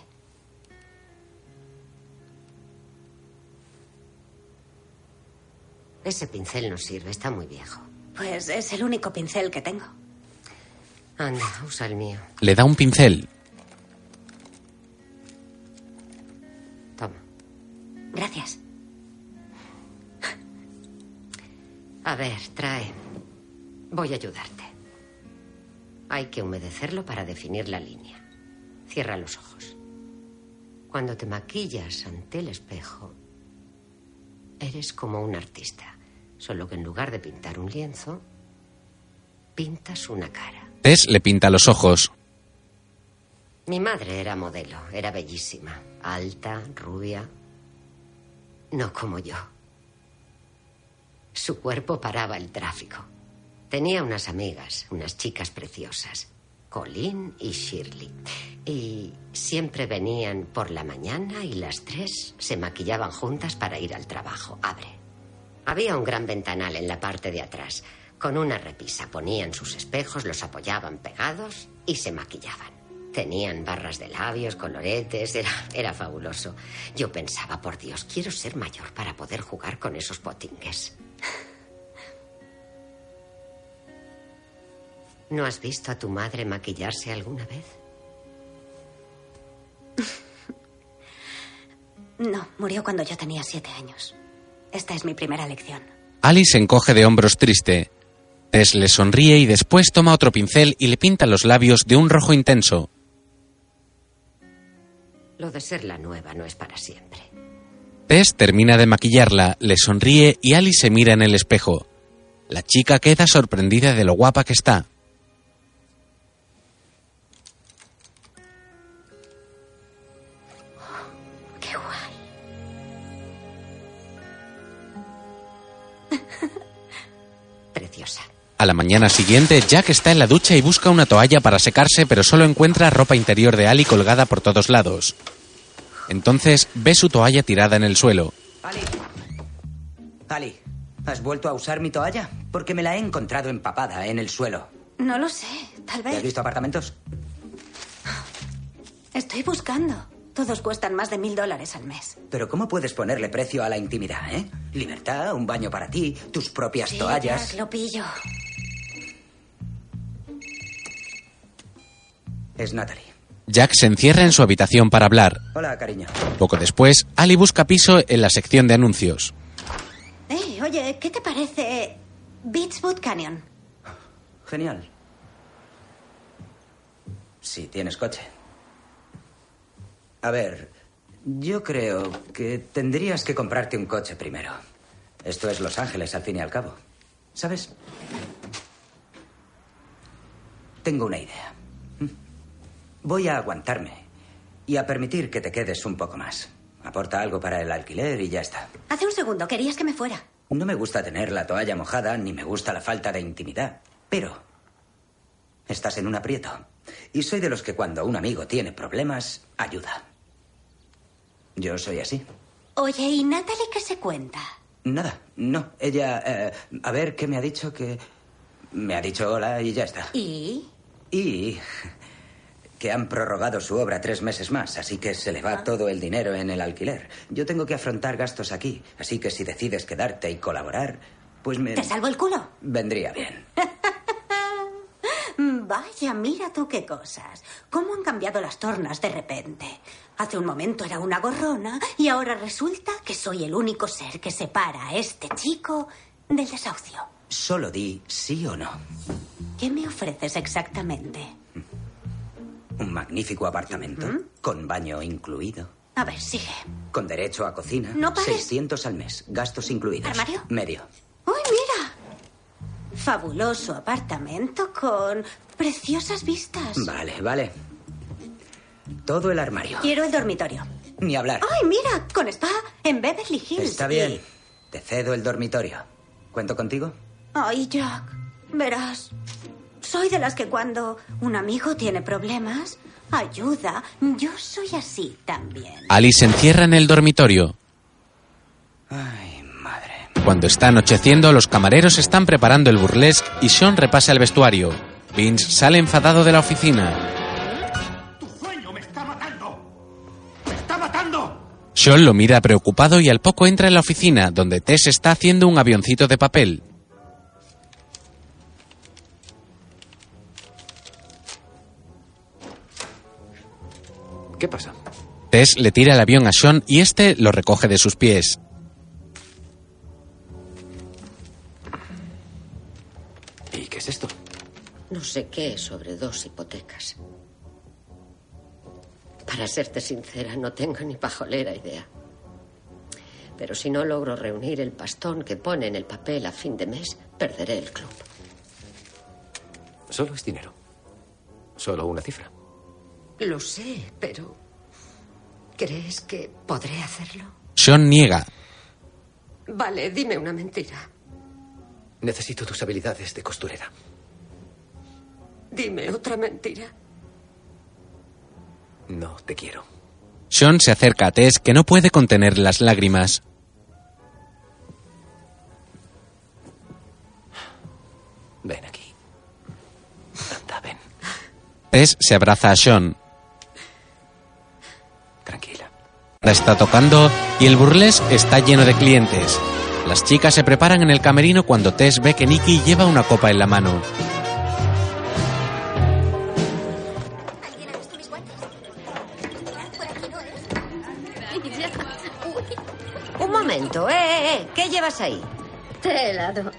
Ese pincel no sirve, está muy viejo. Pues es el único pincel que tengo. Anda, usa el mío. Le da un pincel. Toma. Gracias. A ver, trae. Voy a ayudarte. Hay que humedecerlo para definir la línea. Cierra los ojos. Cuando te maquillas ante el espejo, eres como un artista. Solo que en lugar de pintar un lienzo, pintas una cara. Tess le pinta los ojos. Mi madre era modelo, era bellísima, alta, rubia. No como yo. Su cuerpo paraba el tráfico. Tenía unas amigas, unas chicas preciosas, Colin y Shirley. Y siempre venían por la mañana y las tres se maquillaban juntas para ir al trabajo. Abre. Había un gran ventanal en la parte de atrás. Con una repisa ponían sus espejos, los apoyaban pegados y se maquillaban. Tenían barras de labios, coloretes, era, era fabuloso. Yo pensaba, por Dios, quiero ser mayor para poder jugar con esos potingues. ¿No has visto a tu madre maquillarse alguna vez? No, murió cuando yo tenía siete años. Esta es mi primera lección. Ali se encoge de hombros triste. Tess le sonríe y después toma otro pincel y le pinta los labios de un rojo intenso. Lo de ser la nueva no es para siempre. Tess termina de maquillarla, le sonríe y Ali se mira en el espejo. La chica queda sorprendida de lo guapa que está. A la mañana siguiente, Jack está en la ducha y busca una toalla para secarse, pero solo encuentra ropa interior de Ali colgada por todos lados. Entonces ve su toalla tirada en el suelo. Ali. Ali, ¿has vuelto a usar mi toalla? Porque me la he encontrado empapada en el suelo. No lo sé, tal ¿Has vez. visto apartamentos? Estoy buscando. Todos cuestan más de mil dólares al mes. Pero ¿cómo puedes ponerle precio a la intimidad, eh? Libertad, un baño para ti, tus propias Sí, toallas. Jack, lo pillo. Es Natalie. Jack se encierra en su habitación para hablar. Hola, cariño. Poco después, Ali busca piso en la sección de anuncios. Eh, oye, ¿qué te parece Beachwood Canyon? Genial. Si tienes coche. A ver, yo creo que tendrías que comprarte un coche primero. Esto es Los Ángeles, al fin y al cabo. ¿Sabes? Tengo una idea. Voy a aguantarme y a permitir que te quedes un poco más. Aporta algo para el alquiler y ya está. Hace un segundo querías que me fuera. No me gusta tener la toalla mojada ni me gusta la falta de intimidad. Pero Estás en un aprieto. Y soy de los que cuando un amigo tiene problemas, ayuda. Yo soy así. Oye, ¿y Natalie qué se cuenta? Nada, no. Ella, eh, a ver, ¿qué me ha dicho? Que me ha dicho hola y ya está. ¿Y? Y que han prorrogado su obra tres meses más, así que se le va todo el dinero en el alquiler. Yo tengo que afrontar gastos aquí, así que si decides quedarte y colaborar, pues me... ¿Te salvo el culo? Vendría bien. Vaya, mira tú qué cosas. ¿Cómo han cambiado las tornas de repente? Hace un momento era una gorrona y ahora resulta que soy el único ser que separa a este chico del desahucio. Solo di sí o no. ¿Qué me ofreces exactamente? Un magnífico apartamento, con baño incluido, A ver, sigue. con derecho a cocina. No pares. 600 al mes, gastos incluidos. ¿Armario? Medio. ¡Uy, mira! Fabuloso apartamento con preciosas vistas. Vale, vale. Todo el armario. Quiero el dormitorio. Ni hablar. ¡Ay, mira! Con spa en Beverly Hills. Está bien. Te cedo el dormitorio. ¿Cuento contigo? Ay, Jack, verás. Soy de las que cuando un amigo tiene problemas, ayuda. Yo soy así también. Ali se encierra en el dormitorio. Ay, madre. Cuando está anocheciendo, los camareros están preparando el burlesque y Sean repasa el vestuario. Vince sale enfadado de la oficina. ¡Está matando! Sean lo mira preocupado y al poco entra en la oficina, donde Tess está haciendo un avioncito de papel. ¿Qué pasa? Tess le tira el avión a Sean y este lo recoge de sus pies. ¿Y qué es esto? No sé qué sobre dos hipotecas. Para serte sincera, no tengo ni pajolera idea. Pero si no logro reunir el pastón que pone en el papel a fin de mes, perderé el club. Solo es dinero. Solo una cifra. Lo sé, pero... ¿Crees que podré hacerlo? Sean niega. Vale, dime una mentira. Necesito tus habilidades de costurera. Dime otra mentira. No te quiero. Sean se acerca a Tess que no puede contener las lágrimas. Ven aquí. Anda, ven. Tess se abraza a Sean. Está tocando y el burlesque está lleno de clientes. Las chicas se preparan en el camerino cuando Tess ve que Nicky lleva una copa en la mano. Un momento, eh, eh, eh. ¿Qué llevas ahí? Té helado.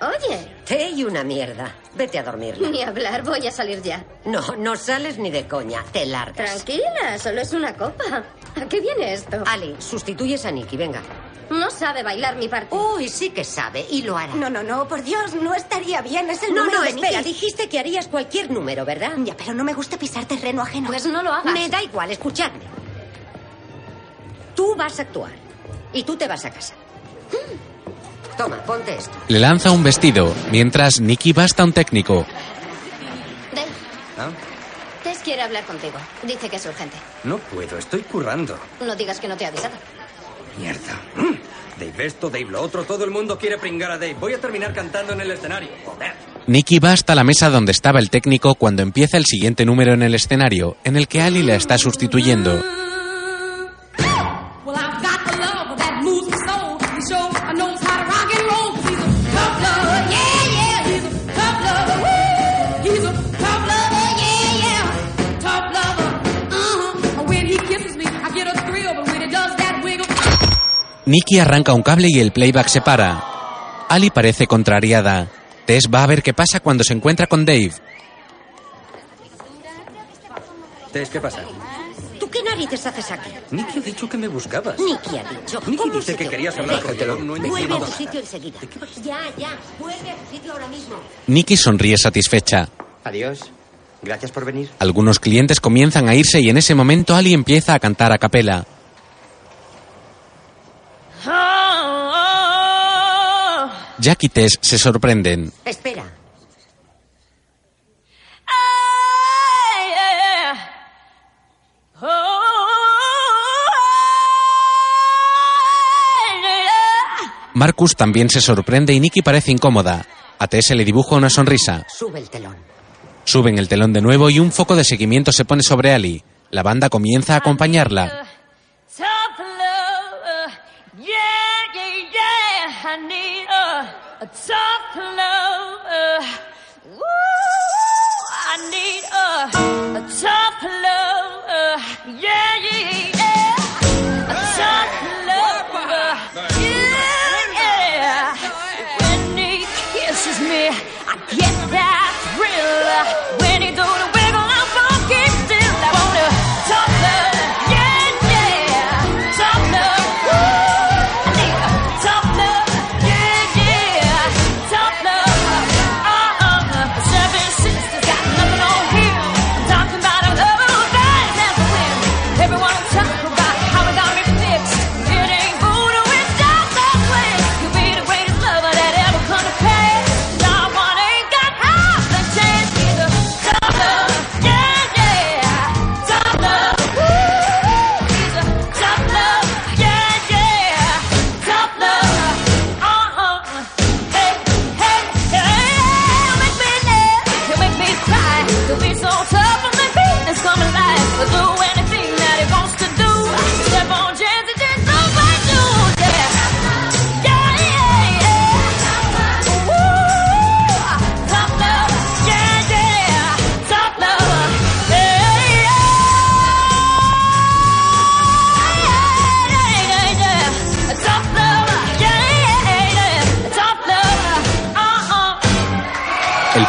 Oye, Té y una mierda. Vete a dormirla. ni hablar, voy a salir ya. No, no sales ni de coña. Te largas. Tranquila, solo es una copa. ¿A qué viene esto? Ali, sustituyes a Nicky, venga. No sabe bailar mi parte. Uy, sí que sabe y lo hará. No, no, no, por Dios, no estaría bien. Es el No, número no, de espera, Space. dijiste que harías cualquier número, ¿verdad? Ya, pero no me gusta pisar terreno ajeno. Pues no lo hagas. Me da igual, escuchadme. Tú vas a actuar y tú te vas a casa. Toma, ponte esto. Le lanza un vestido, mientras Nicky va hasta un técnico. Dave, ¿Ah? Tess quiere hablar contigo. Dice que es urgente. No puedo, estoy currando. No digas que no te he avisado. Mierda. Mm. Dave esto, Dave lo otro, todo el mundo quiere pringar a Dave. Voy a terminar cantando en el escenario. Joder. Nicky va hasta la mesa donde estaba el técnico cuando empieza el siguiente número en el escenario, en el que Ali la está sustituyendo. Nicky arranca un cable y el playback se para. Ali parece contrariada. Tess va a ver qué pasa cuando se encuentra con Dave. Tess, ¿qué pasa? ¿Tú qué narices haces aquí? Nicky ha dicho que me buscabas. Nicky ha dicho. Nicky ¿Cómo dice que querías hablar conmigo. No Vuelve a tu sitio enseguida. Ya, ya. Vuelve a tu sitio ahora mismo. Nicky sonríe satisfecha. Adiós. Gracias por venir. Algunos clientes comienzan a irse y en ese momento Ali empieza a cantar a capela. Jack y Tess se sorprenden. Espera. Marcus también se sorprende y Nikki parece incómoda. A Tess le dibuja una sonrisa. Sube el telón. Suben el telón de nuevo y un foco de seguimiento se pone sobre Ali. La banda comienza a acompañarla. A, tough love.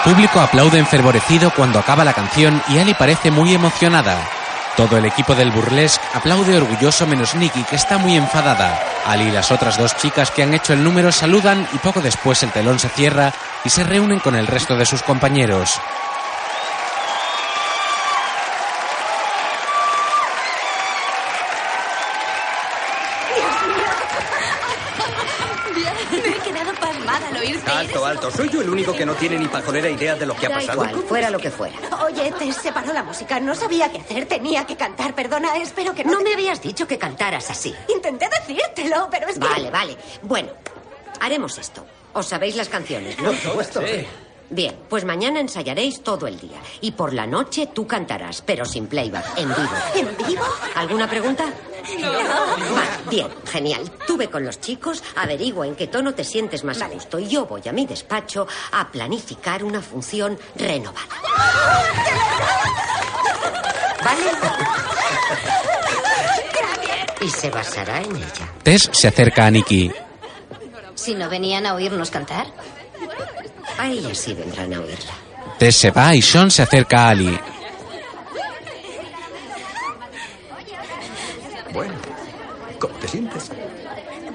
Público aplaude enfervorecido cuando acaba la canción y Ali parece muy emocionada. Todo el equipo del burlesque aplaude orgulloso menos Nicky, que está muy enfadada. Ali y las otras dos chicas que han hecho el número saludan y poco después el telón se cierra y se reúnen con el resto de sus compañeros. Único que no tiene ni pajolera idea de lo que ha Da pasado? igual, fuera lo que fuera. Oye, te separó la música. No sabía qué hacer. Tenía que cantar. Perdona, espero que no. No me habías dicho que cantaras así. Intenté decírtelo, pero es que. Vale, vale. Bueno, haremos esto. ¿Os sabéis las canciones? no? Por supuesto. Sí. Bien, pues mañana ensayaréis todo el día. Y por la noche tú cantarás, pero sin playback, en vivo. ¿En vivo? ¿Alguna pregunta? No. bien, genial. Tú ve con los chicos, averigua en qué tono te sientes más a gusto. Y yo voy a mi despacho a planificar una función renovada. ¿Vale? Y se basará en ella. Tess se acerca a Nicky. Si no venían a oírnos cantar. A ella sí vendrán a oírla. Tess se va y Sean se acerca a Ali. Bueno, ¿cómo te sientes?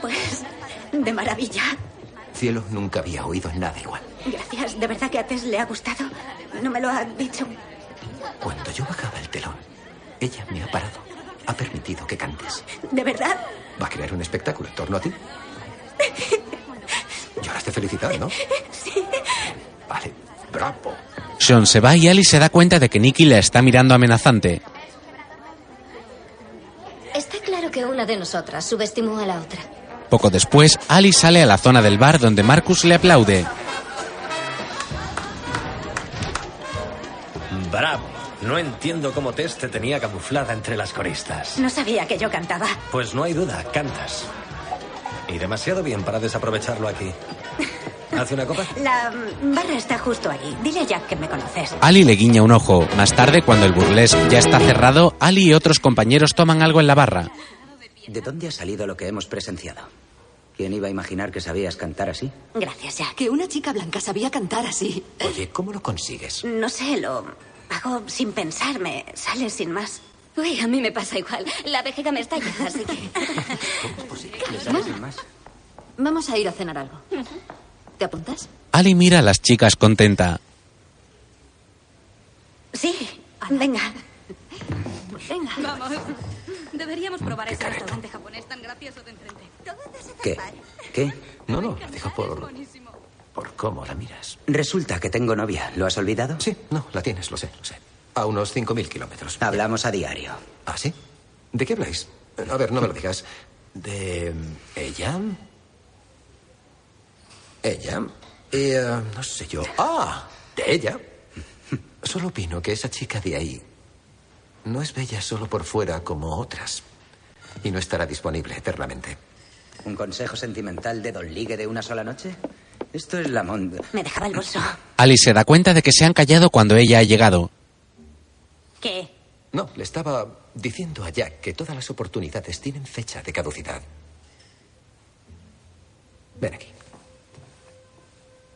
Pues. De maravilla. Cielo, nunca había oído nada igual. Gracias. De verdad que a Tess le ha gustado. No me lo ha dicho. Cuando yo bajaba el telón, ella me ha parado. Ha permitido que cantes. ¿De verdad? Va a crear un espectáculo en torno a ti. Lloras de felicidad, ¿no? Sí. Vale, bravo. Sean se va y Ali se da cuenta de que Nicky la está mirando amenazante. Está claro que una de nosotras subestimó a la otra. Poco después, Ali sale a la zona del bar donde Marcus le aplaude. Bravo. No entiendo cómo Tess te tenía camuflada entre las coristas. No sabía que yo cantaba. Pues no hay duda, cantas. Y demasiado bien para desaprovecharlo aquí. ¿Hace una copa? La barra está justo allí. Dile a Jack que me conoces. Ali le guiña un ojo. Más tarde, cuando el burlesque ya está cerrado, Ali y otros compañeros toman algo en la barra. ¿De dónde ha salido lo que hemos presenciado? ¿Quién iba a imaginar que sabías cantar así? Gracias, Jack. Que una chica blanca sabía cantar así. Oye, ¿cómo lo consigues? No sé, lo hago sin pensarme. Sale sin más. Uy, a mí me pasa igual. La vejiga me estalla, así que... Vamos a ir a cenar algo. ¿Te apuntas? Ali mira a las chicas contenta. Sí, venga. Venga. Vamos. Deberíamos probar ese restaurante japonés tan gracioso de enfrente. ¿Qué? ¿Qué? No, no, lo digo por, por cómo la miras. Resulta que tengo novia. ¿Lo has olvidado? Sí, no, la tienes, lo sé, lo sé. A unos 5.000 kilómetros. Hablamos a diario. ¿Ah, sí? ¿De qué habláis? A ver, no me lo digas. ¿De ella? Ella. Y, eh, no sé yo. Ah, de ella. Solo opino que esa chica de ahí no es bella solo por fuera como otras. Y no estará disponible eternamente. ¿Un consejo sentimental de Don Ligue de una sola noche? Esto es la monda. Me dejaba el bolso. Ali se da cuenta de que se han callado cuando ella ha llegado. ¿Qué? No, le estaba diciendo a Jack que todas las oportunidades tienen fecha de caducidad. Ven aquí.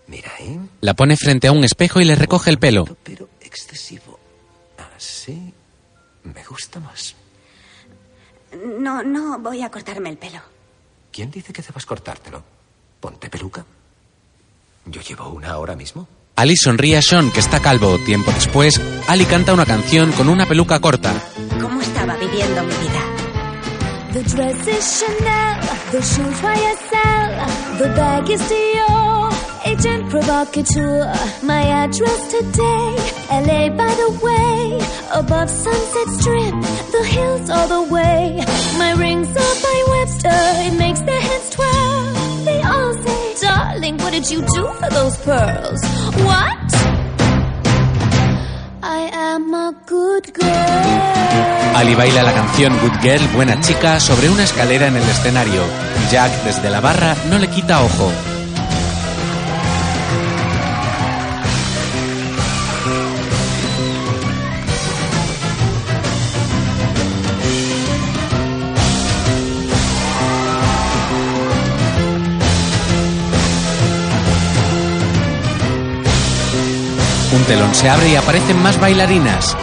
Mira, ¿eh? La pone frente a un espejo y le recoge el pelo. Pero excesivo. Así me gusta más. No, no voy a cortarme el pelo. ¿Quién dice que debas cortártelo? Ponte peluca. Yo llevo una ahora mismo. Ali sonríe a Sean, que está calvo. Tiempo después, Ali canta una canción con una peluca corta. ¿Cómo estaba viviendo mi vida? The dress is Chanel, the shoes YSL, the bag is Dior, agent provocateur. My address today, LA by the way, above Sunset Strip, the hills all the way. My rings are by Webster, it makes their heads twirl. Darling, what did you do for those pearls? What? Ali baila la canción Good Girl, buena chica, sobre una escalera en el escenario. Jack, desde la barra, no le quita ojo. Telón se abre y aparecen más bailarinas.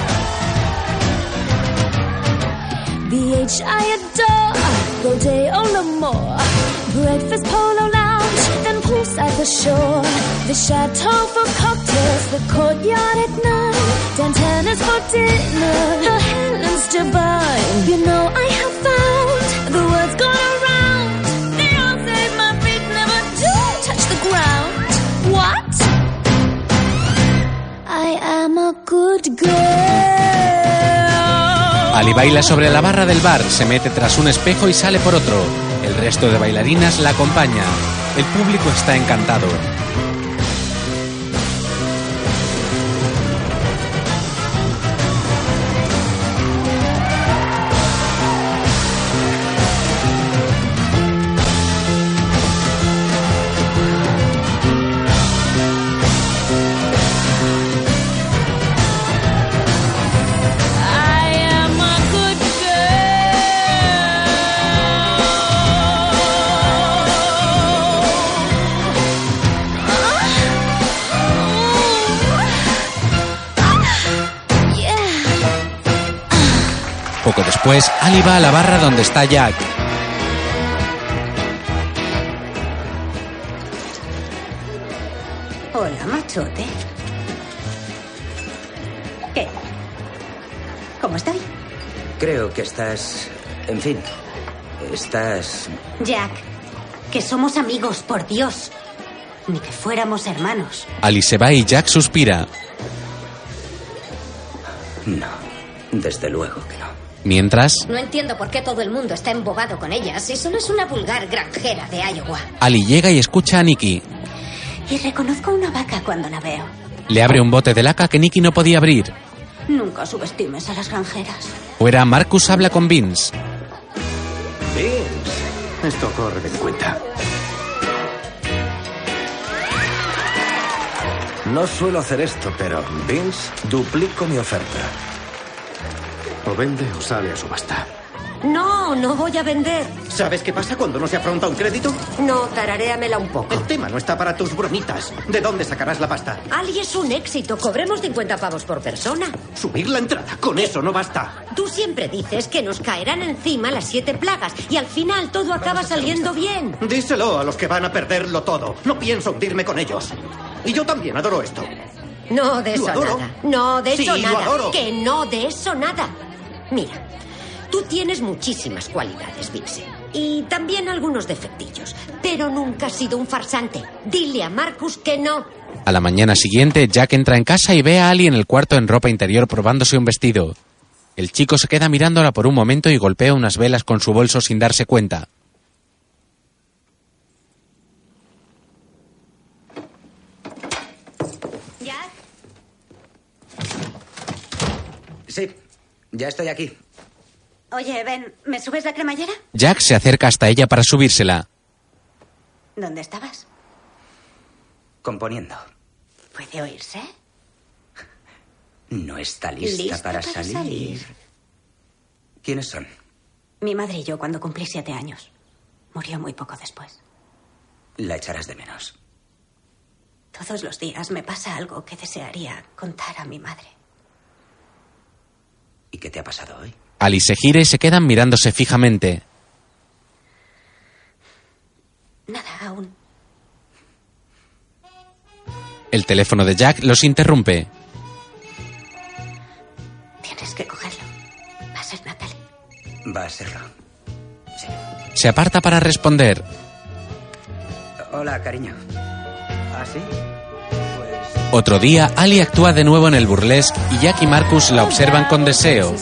Ali baila sobre la barra del bar, se mete tras un espejo y sale por otro. El resto de bailarinas la acompaña. El público está encantado. Después, Ali va a la barra donde está Jack. Hola, machote. ¿Qué? ¿Cómo estoy? Creo que estás... En fin. Estás... Jack, que somos amigos, por Dios. Ni que fuéramos hermanos. Ali se va y Jack suspira. No. Desde luego que no. Mientras, No entiendo por qué todo el mundo está embobado con ella si solo es una vulgar granjera de Iowa. Ali llega y escucha a Nicky. Y reconozco una vaca cuando la veo. Le abre un bote de laca que Nicky no podía abrir. Nunca subestimes a las granjeras. Fuera, Marcus habla con Vince. Vince, esto corre de mi cuenta. No suelo hacer esto, pero Vince, duplico mi oferta. O vende o sale a subasta. No, no voy a vender. ¿Sabes qué pasa cuando no se afronta un crédito? No, tararéamela un poco. El tema no está para tus bromitas. ¿De dónde sacarás la pasta? Ali es un éxito. Cobremos 50 pavos por persona. Subir la entrada. Con eso no basta. Tú siempre dices que nos caerán encima las siete plagas y al final todo acaba saliendo bien. Díselo a los que van a perderlo todo. No pienso hundirme con ellos. Y yo también adoro esto. No de Lo eso adoro. nada. No de Sí, eso lo nada. adoro. Que no de eso nada. Mira, tú tienes muchísimas cualidades, Vincent. Y también algunos defectillos. Pero nunca has sido un farsante. Dile a Marcus que no. A la mañana siguiente, Jack entra en casa y ve a Ali en el cuarto en ropa interior probándose un vestido. El chico se queda mirándola por un momento y golpea unas velas con su bolso sin darse cuenta. ¿Jack? Sí ya estoy aquí. Oye, ven, ¿me subes la cremallera? Jack se acerca hasta ella para subírsela. ¿Dónde estabas? Componiendo. ¿Puede oírse? No está lista, Lista para, para salir. salir. ¿Quiénes son? Mi madre y yo cuando cumplí siete años. Murió muy poco después. La echarás de menos. Todos los días me pasa algo que desearía contar a mi madre. ¿Y qué te ha pasado hoy? Ali se gira y se quedan mirándose fijamente. Nada aún. El teléfono de Jack los interrumpe. Tienes que cogerlo. Va a ser Natalie. Va a serlo. Se aparta para responder. Hola, cariño. ¿Ah, sí? Otro día, Ali actúa de nuevo en el burlesque y Jack y Marcus la observan con deseo.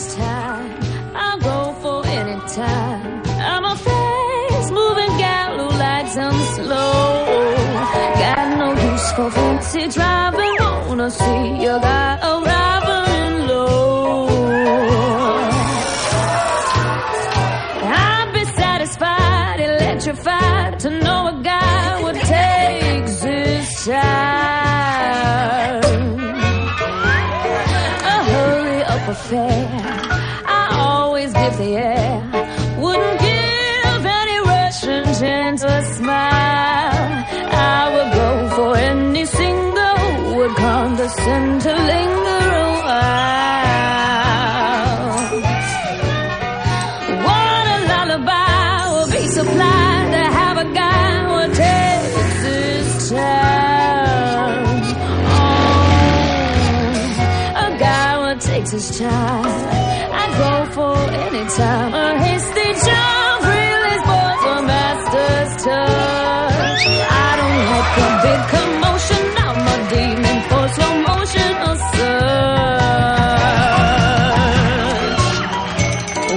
Takes his time. I go for any time. A hasty jump, really spoils a master's touch. I don't like a big commotion. I'm a demon for slow motion or such.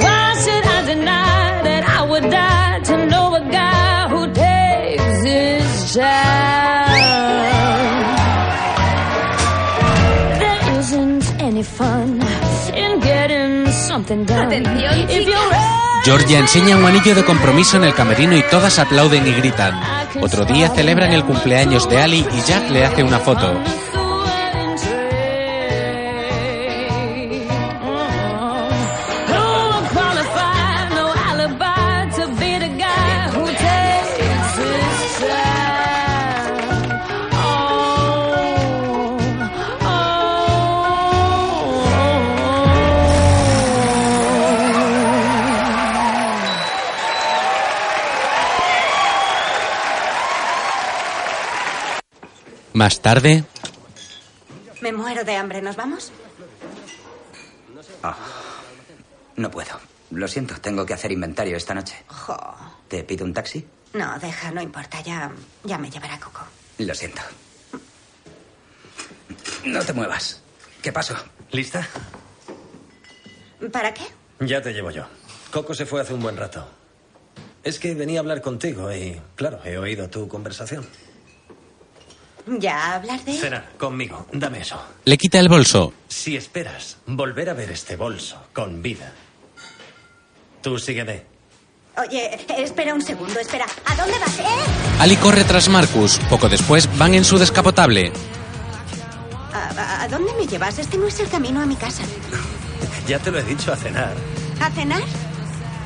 Why should I deny that I would die to know a guy who takes his time? There isn't any fun Georgia enseña un anillo de compromiso en el camerino y todas aplauden y gritan. Otro día celebran el cumpleaños de Ali y Jack le hace una foto. Más tarde, Me muero de hambre. ¿Nos vamos? Ah, no puedo. Lo siento, tengo que hacer inventario esta noche. Jo. ¿Te pido un taxi? No, deja, no importa. Ya, ya me llevará Coco. Lo siento. No te muevas. ¿Qué pasó? ¿Lista? ¿Para qué? Ya te llevo yo. Coco se fue hace un buen rato. Es que venía a hablar contigo y, claro, he oído tu conversación. ¿Ya hablar de...? Cenar, conmigo. Dame eso. le quita el bolso. Si esperas volver a ver este bolso con vida, tú sígueme. Oye, espera un segundo, espera. ¿A dónde vas? ¡Eh! Ali corre tras Marcus. Poco después van en su descapotable. ¿A, a- a dónde me llevas? Este no es el camino a mi casa. Ya te lo he dicho a cenar. ¿A cenar?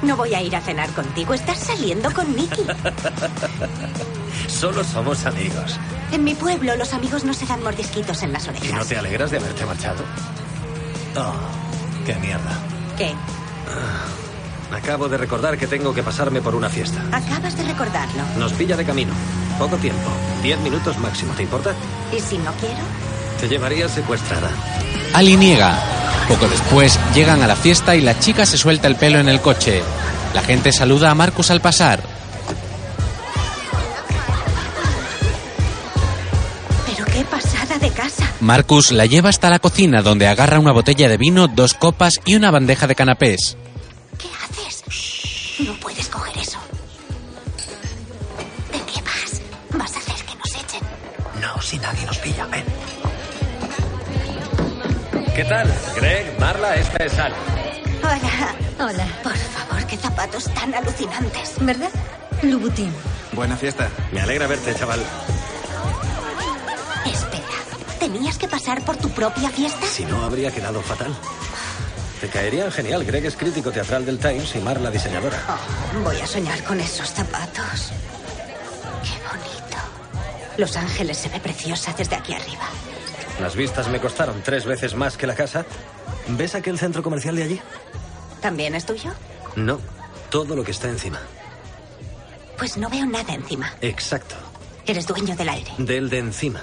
No voy a ir a cenar contigo. Estás saliendo con Nicky. Solo somos amigos. En mi pueblo los amigos no se dan mordisquitos en las ¿Y no orejas. te alegras de haberte marchado? Oh, qué mierda. ¿Qué? Acabo de recordar que tengo que pasarme por una fiesta. Acabas de recordarlo. Nos pilla de camino. Poco tiempo. Diez minutos máximo, ¿te importa? ¿Y si no quiero? Te llevaría secuestrada. Ali niega. Poco después llegan a la fiesta y la chica se suelta el pelo en el coche. La gente saluda a Marcus al pasar. Pero qué pasada de casa. Marcus la lleva hasta la cocina donde agarra una botella de vino, dos copas y una bandeja de canapés. ¿Qué haces? No puedes ¿Qué tal? Greg, Marla, esta es Al. Hola. Hola. Por favor, qué zapatos tan alucinantes. ¿Verdad? Louboutin. Buena fiesta. Me alegra verte, chaval. Espera, ¿tenías que pasar por tu propia fiesta? Si no, habría quedado fatal. Te caerían genial. Greg es crítico teatral del Times y Marla diseñadora. Oh, voy a soñar con esos zapatos. Qué bonito. Los Ángeles se ve preciosa desde aquí arriba. Las vistas me costaron tres veces más que la casa. ¿Ves aquel centro comercial de allí? ¿También es tuyo? No, todo lo que está encima. Pues no veo nada encima. Exacto. Eres dueño del aire. Del de encima.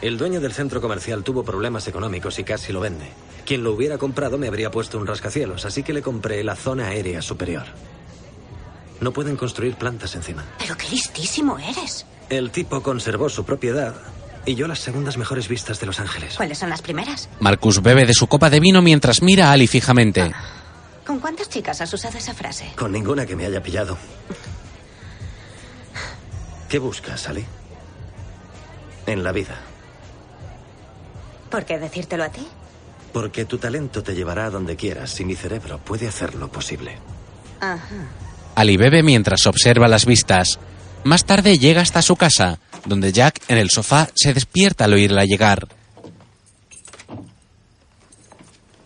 El dueño del centro comercial tuvo problemas económicos y casi lo vende. Quien lo hubiera comprado me habría puesto un rascacielos, así que le compré la zona aérea superior. No pueden construir plantas encima. Pero qué listísimo eres. El tipo conservó su propiedad y yo las segundas mejores vistas de Los Ángeles. ¿Cuáles son las primeras? Marcus bebe de su copa de vino mientras mira a Ali fijamente. ¿Con cuántas chicas has usado esa frase? Con ninguna que me haya pillado. ¿Qué buscas, Ali? En la vida. ¿Por qué decírtelo a ti? Porque tu talento te llevará a donde quieras y mi cerebro puede hacerlo posible. Ajá. Ali bebe mientras observa las vistas. Más tarde llega hasta su casa, donde Jack en el sofá se despierta al oírla llegar.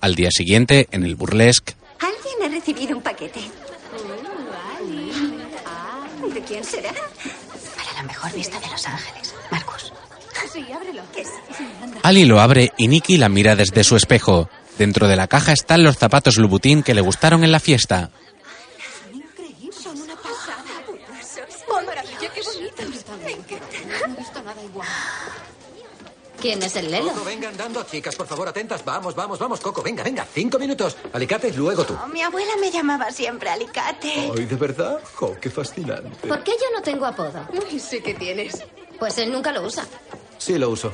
Al día siguiente, en el burlesque, Alguien ha recibido un paquete. ¿De quién será? Para la mejor vista de Los Ángeles. Marcus. Sí, ábrelo. ¿Qué es? Ali lo abre y Nicky la mira desde su espejo. Dentro de la caja están los zapatos Louboutin que le gustaron en la fiesta. Son una pasada. ¡Oh, maravilla! ¡Qué bonito! Yo también quiero. No he visto nada igual. ¿Quién es el Lelo? Coco, venga andando, chicas, por favor, atentas. Vamos, vamos, vamos, Coco, venga, venga. Cinco minutos. Alicate, luego tú. Oh, mi abuela me llamaba siempre Alicate. Ay, ¿de verdad? Jo, qué fascinante. ¿Por qué yo no tengo apodo? Uy, sí que tienes. Pues él nunca lo usa. Sí, lo uso.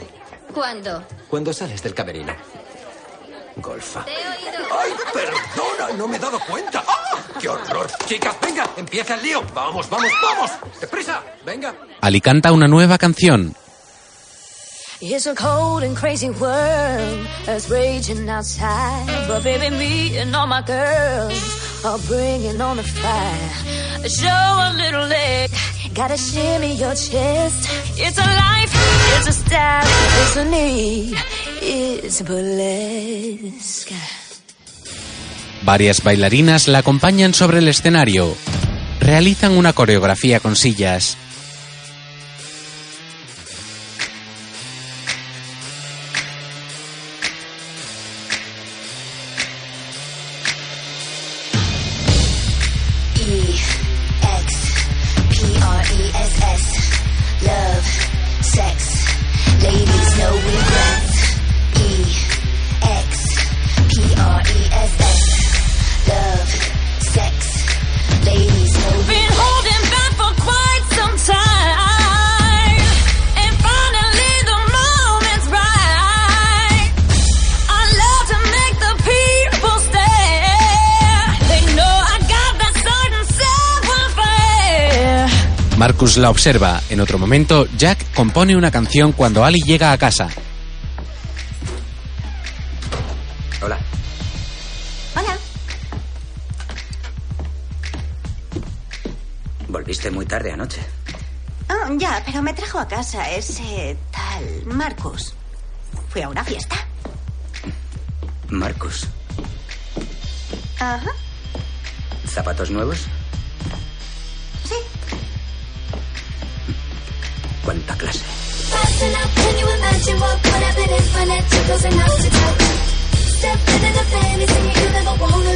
¿Cuándo? Cuando sales del camerino. Golfa. Te he oído. ¡Ay, perdona! No me he dado cuenta. ¡Ah! ¡Qué horror! Chicas, venga, empieza el lío. Vamos, vamos, vamos. ¡Deprisa! Venga. Ali canta una nueva canción. It's a cold and crazy world that's raging outside. But baby, me and all my girls are bringing on the fire. Show a little leg, gotta shimmy your chest. It's a life, it's a style, it's a need, it's burlesque. Varias bailarinas la acompañan sobre el escenario. Realizan una coreografía con sillas. Marcus la observa. En otro momento, Jack compone una canción cuando Ali llega a casa. Hola. Hola. Volviste muy tarde anoche. Ah, ya, pero me trajo a casa ese tal Marcus. Fui a una fiesta. Marcus. Ajá. ¿Zapatos nuevos? Fasten up, can you imagine what could happen if I let you close enough to touch? Step into the fantasy you never wanna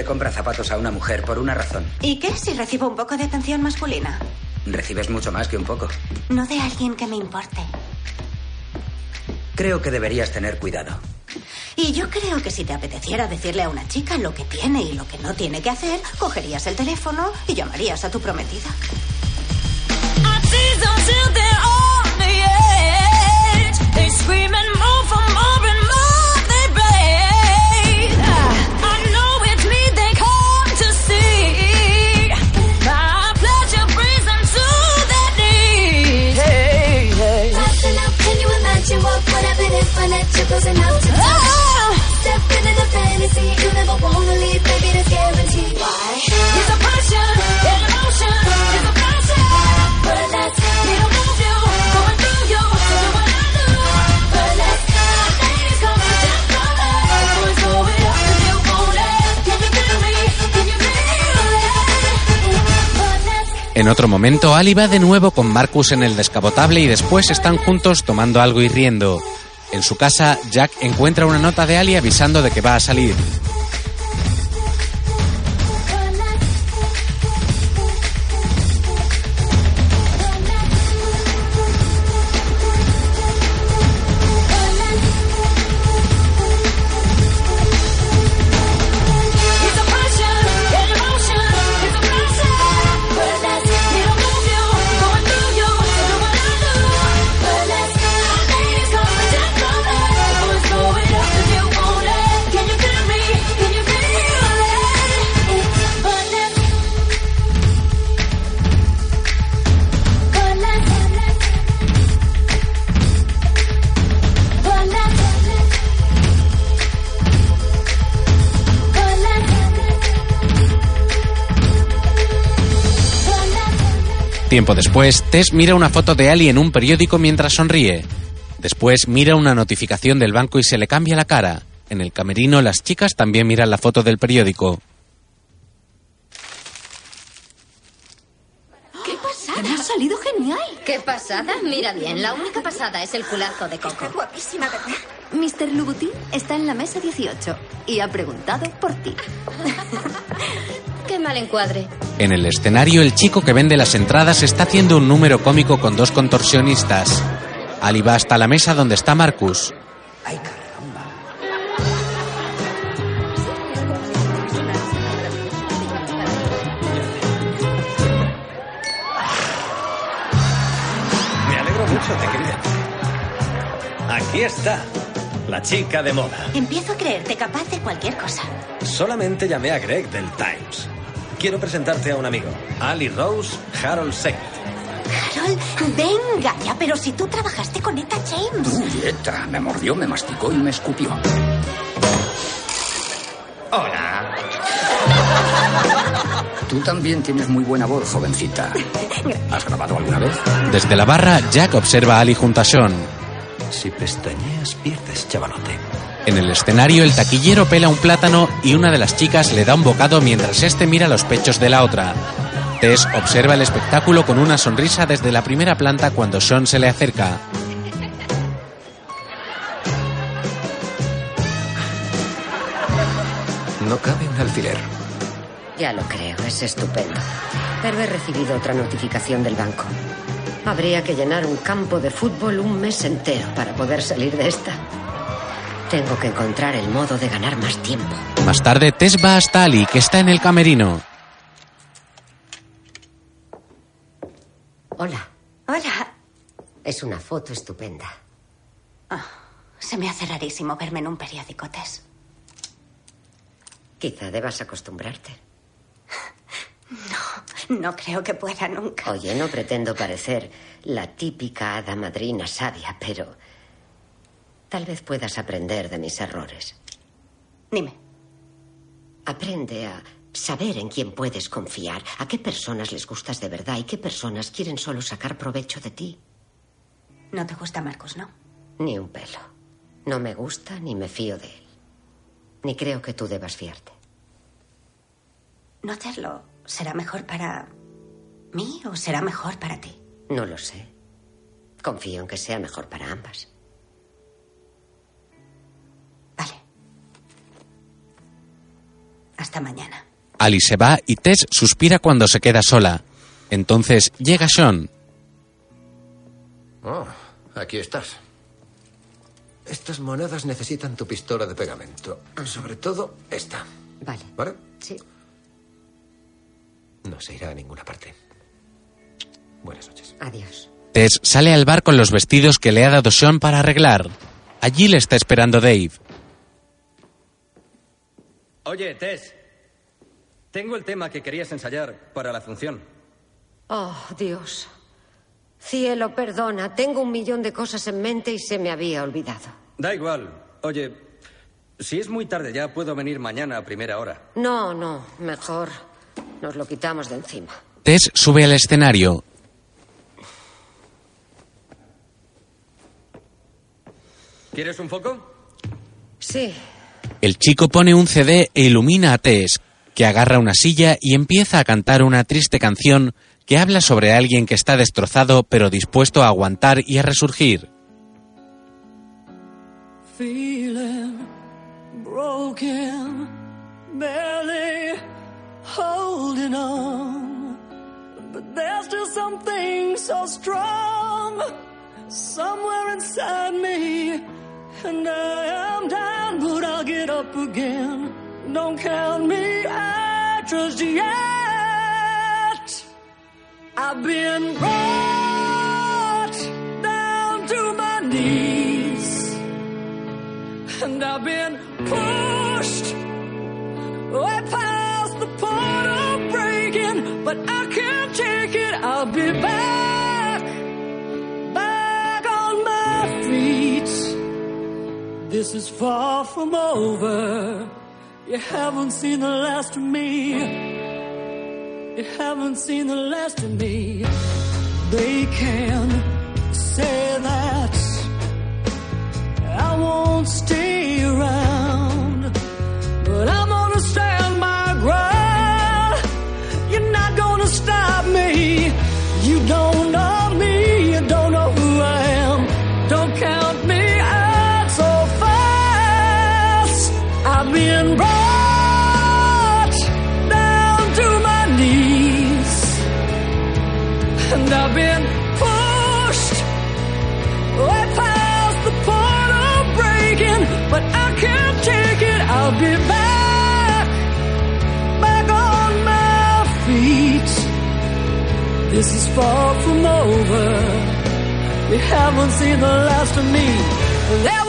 le compra zapatos a una mujer por una razón. ¿Y qué si recibo un poco de atención masculina? Recibes mucho más que un poco. No de alguien que me importe. Creo que deberías tener cuidado. Y yo creo que si te apeteciera decirle a una chica lo que tiene y lo que no tiene que hacer, cogerías el teléfono y llamarías a tu prometida. I tease them till they're on the edge. They scream and more En otro momento, Ali va de nuevo con Marcus en el descapotable y después están juntos tomando algo y riendo. En su casa, Jack encuentra una nota de Ali avisando de que va a salir. Tiempo después, Tess mira una foto de Ali en un periódico mientras sonríe. Después mira una notificación del banco y se le cambia la cara. En el camerino, las chicas también miran la foto del periódico. ¿Qué pasada? Me ha salido genial. ¿Qué pasada? Mira bien, la única pasada es el culazo de Coco. guapísima, ¿verdad? Mr. Louboutin está en la mesa 18 y ha preguntado por ti. Qué mal encuadre. En el escenario, el chico que vende las entradas está haciendo un número cómico con dos contorsionistas. Ali va hasta la mesa donde está Marcus. Me alegro mucho de querida. Aquí está, la chica de moda. Empiezo a creerte capaz de cualquier cosa. Solamente llamé a Greg del Times. Quiero presentarte a un amigo, Ali Rose Harold Segment. Carol, venga ya, pero si tú trabajaste con Eta James. Uy, Eta, me mordió, me masticó y me escupió. Hola. Tú también tienes muy buena voz, jovencita. ¿Has grabado alguna vez? Desde la barra, Jack observa a Ali junto a Sean. Si pestañeas, pierdes, chavalote. En el escenario, el taquillero pela un plátano y una de las chicas le da un bocado mientras este mira los pechos de la otra. Tess observa el espectáculo con una sonrisa desde la primera planta cuando Sean se le acerca. No cabe un alfiler. Ya lo creo, es estupendo. Pero he recibido otra notificación del banco. Habría que llenar un campo de fútbol un mes entero para poder salir de esta. Tengo que encontrar el modo de ganar más tiempo. Más tarde, Tess va hasta Ali, que está en el camerino. Hola. Hola. Es una foto estupenda. Ah, se me hace rarísimo verme en un periódico, Tess. Quizá debas acostumbrarte. No, no creo que pueda nunca. Oye, no pretendo parecer la típica hada madrina sabia, pero tal vez puedas aprender de mis errores. Dime. Aprende a saber en quién puedes confiar, a qué personas les gustas de verdad y qué personas quieren solo sacar provecho de ti. No te gusta Marcus, ¿no? Ni un pelo. No me gusta ni me fío de él. Ni creo que tú debas fiarte. No hacerlo será mejor para mí o será mejor para ti. No lo sé. Confío en que sea mejor para ambas. Hasta mañana. Ali se va y Tess suspira cuando se queda sola. Entonces llega Sean. Oh, aquí estás. Estas monedas necesitan tu pistola de pegamento. Sobre todo esta. Vale. ¿Vale? Sí. No se irá a ninguna parte. Buenas noches. Adiós. Tess sale al bar con los vestidos que le ha dado Sean para arreglar. Allí le está esperando Dave. Oye, Tess. Tengo el tema que querías ensayar para la función. Oh, Dios. Cielo, perdona. Tengo un millón de cosas en mente y se me había olvidado. Da igual. Oye, si es muy tarde ya, puedo venir mañana a primera hora. No, no. Mejor nos lo quitamos de encima. Tess sube al escenario. ¿Quieres un foco? Sí. El chico pone un CD e ilumina a Tess, que agarra una silla y empieza a cantar una triste canción que habla sobre alguien que está destrozado pero dispuesto a aguantar y a resurgir. somewhere inside me. And I am down, but I'll get up again. Don't count me out just yet. I've been brought down to my knees. And I've been pushed way This is far from over. You haven't seen the last of me. You haven't seen the last of me. They can say that I won't stay I'll be back, back on my feet. This is far from over. You haven't seen the last of me.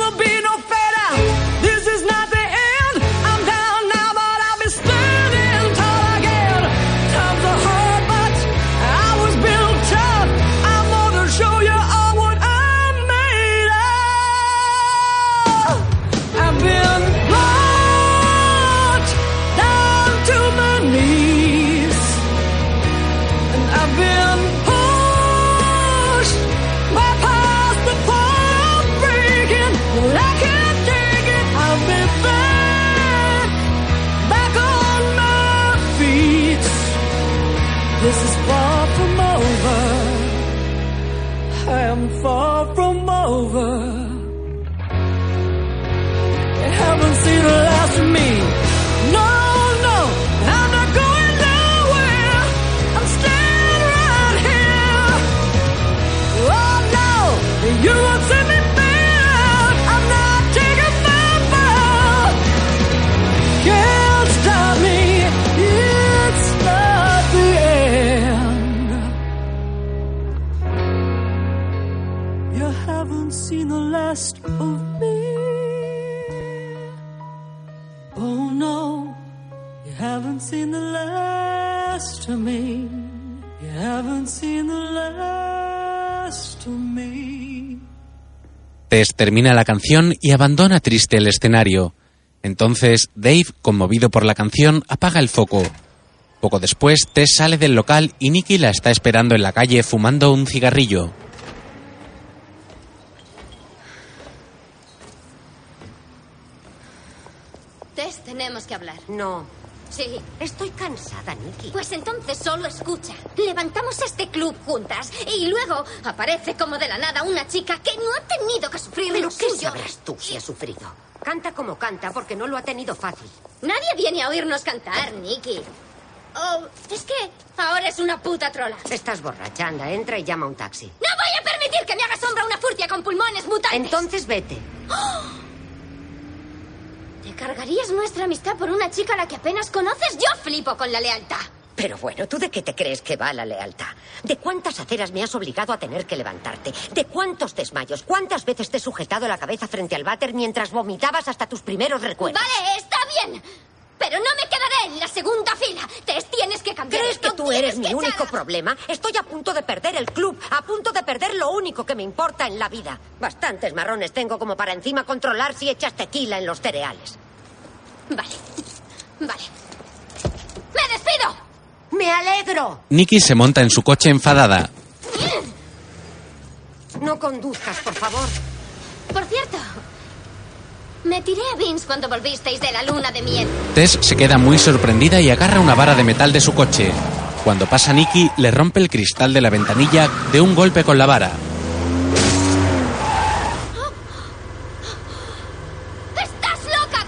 Tess termina la canción y abandona triste el escenario. Entonces, Dave, conmovido por la canción, apaga el foco. Poco después, Tess sale del local y Nicky la está esperando en la calle fumando un cigarrillo. Tess, tenemos que hablar. No. Sí. Estoy cansada, Nicky. Pues entonces solo escucha. Levantamos este club juntas y luego aparece como de la nada una chica que no ha tenido que sufrir ¿Pero lo qué suyo. sabrás tú si ha sufrido? Canta como canta porque no lo ha tenido fácil. Nadie viene a oírnos cantar, Nicky. Oh, es que ahora es una puta trola. Estás borracha, anda, entra y llama a un taxi. ¡No voy a permitir que me haga sombra una furcia con pulmones mutantes! Entonces vete. ¿Te cargarías nuestra amistad por una chica a la que apenas conoces? Yo flipo con la lealtad. Pero bueno, ¿tú de qué te crees que va la lealtad? ¿De cuántas aceras me has obligado a tener que levantarte? ¿De cuántos desmayos? ¿Cuántas veces te he sujetado la cabeza frente al váter mientras vomitabas hasta tus primeros recuerdos? Vale, está bien. Pero no me quedaré en la segunda fila. Tess, tienes que cambiar ¿Crees que tú eres mi único echar- problema? Estoy a punto de perder el club, a punto de perder lo único que me importa en la vida. Bastantes marrones tengo como para encima controlar si echas tequila en los cereales. Vale. Vale. ¡Me despido! ¡Me alegro! Nikki se monta en su coche enfadada. No conduzcas, por favor. Por cierto, me tiré a Vince cuando volvisteis de la luna de miel. Tess se queda muy sorprendida y agarra una vara de metal de su coche. Cuando pasa Nikki, le rompe el cristal de la ventanilla de un golpe con la vara. ¡Estás loca,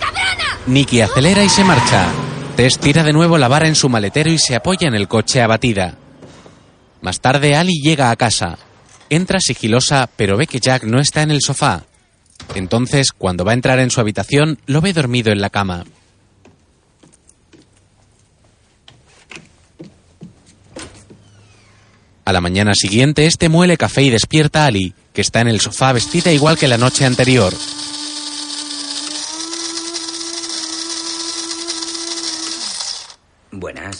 Nikki acelera y se marcha. Tess tira de nuevo la vara en su maletero y se apoya en el coche abatida. Más tarde, Ali llega a casa. Entra sigilosa, pero ve que Jack no está en el sofá. Entonces, cuando va a entrar en su habitación, lo ve dormido en la cama. A la mañana siguiente, este muele café y despierta a Ali, que está en el sofá vestida igual que la noche anterior. Buenas.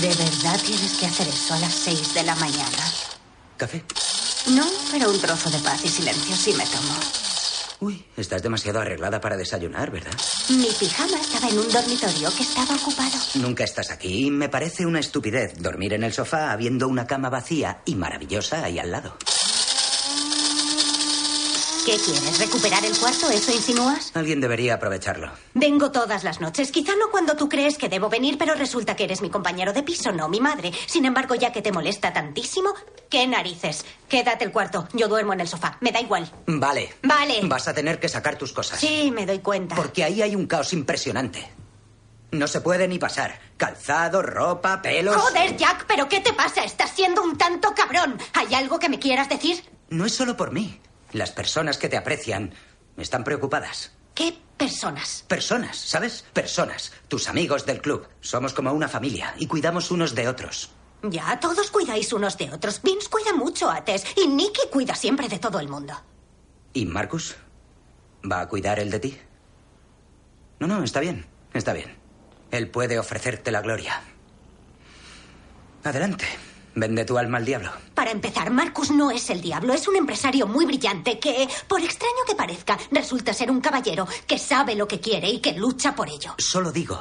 ¿De verdad tienes que hacer eso a las seis de la mañana? ¿Café? No, pero un trozo de paz y silencio sí me tomo. Uy, estás demasiado arreglada para desayunar, ¿verdad? Mi pijama estaba en un dormitorio que estaba ocupado. Nunca estás aquí y me parece una estupidez dormir en el sofá habiendo una cama vacía y maravillosa ahí al lado. ¿Qué quieres? ¿Recuperar el cuarto? ¿Eso insinúas? Alguien debería aprovecharlo. Vengo todas las noches. Quizá no cuando tú crees que debo venir, pero resulta que eres mi compañero de piso, no mi madre. Sin embargo, ya que te molesta tantísimo, ¿qué narices? Quédate el cuarto. Yo duermo en el sofá. Me da igual. Vale. Vale. Vas a tener que sacar tus cosas. Sí, me doy cuenta. Porque ahí hay un caos impresionante. No se puede ni pasar. Calzado, ropa, pelos. Joder, Jack, ¿pero qué te pasa? Estás siendo un tanto cabrón. ¿Hay algo que me quieras decir? No es solo por mí. Las personas que te aprecian están preocupadas. ¿Qué personas? Personas, ¿sabes? Personas. Tus amigos del club. Somos como una familia y cuidamos unos de otros. Ya, todos cuidáis unos de otros. Vince cuida mucho a Tess y Nicky cuida siempre de todo el mundo. ¿Y Marcus? ¿Va a cuidar él de ti? No, no, está bien. Está bien. Él puede ofrecerte la gloria. Adelante. Vende tu alma al diablo. Para empezar, Marcus no es el diablo, es un empresario muy brillante que, por extraño que parezca, resulta ser un caballero que sabe lo que quiere y que lucha por ello. Solo digo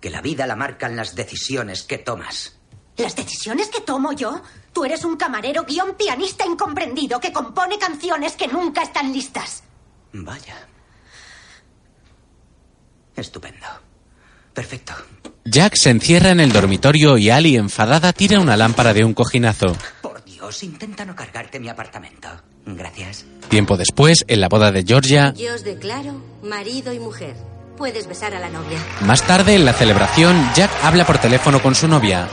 que la vida la marcan las decisiones que tomas. ¿Las decisiones que tomo yo? Tú eres un camarero guion pianista incomprendido que compone canciones que nunca están listas. Vaya. Estupendo. Perfecto. Jack se encierra en el dormitorio y Ali, enfadada, tira una lámpara de un cojinazo. Por Dios, intenta no cargarte mi apartamento. Gracias. Tiempo después, en la boda de Georgia, Yo os declaro marido y mujer. Puedes besar a la novia. más tarde, en la celebración, Jack habla por teléfono con su novia.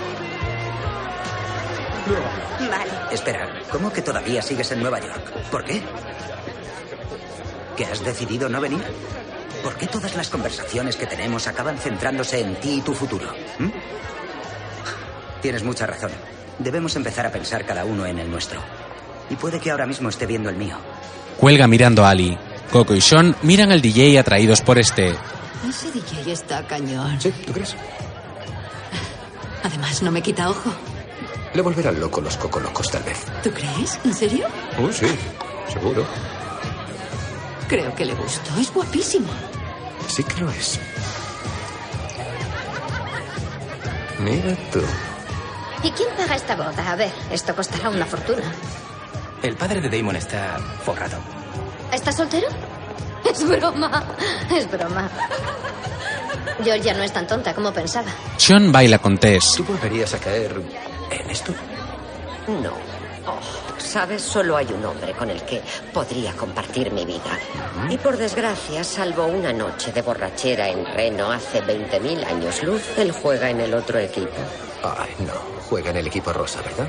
Vale. Espera, ¿cómo que todavía sigues en Nueva York? ¿Por qué? ¿Que has decidido no venir? ¿Por qué todas las conversaciones que tenemos acaban centrándose en ti y tu futuro? ¿Mm? Tienes mucha razón. Debemos empezar a pensar cada uno en el nuestro. Y puede que ahora mismo esté viendo el mío. Cuelga mirando a Ali. Coco y Sean miran al DJ atraídos por este. Ese DJ está cañón. ¿Sí? ¿Tú crees? Además, no me quita ojo. Le volverán loco los cocolocos, tal vez. ¿Tú crees? ¿En serio? Oh, sí, seguro. Creo que le gustó. Es guapísimo. Sí que lo es. Mira tú. ¿Y quién paga esta boda? A ver, esto costará una fortuna. El padre de Damon está forrado. ¿Estás soltero? Es broma, es broma. Georgia no es tan tonta como pensaba. Sean baila con Tess. ¿Tú volverías a caer en esto? No. Oh, Sabes, solo hay un hombre con el que podría compartir mi vida. Y por desgracia, salvo una noche de borrachera en Reno hace 20.000 años luz, él juega en el otro equipo. Ay, no. Juega en el equipo rosa, ¿verdad?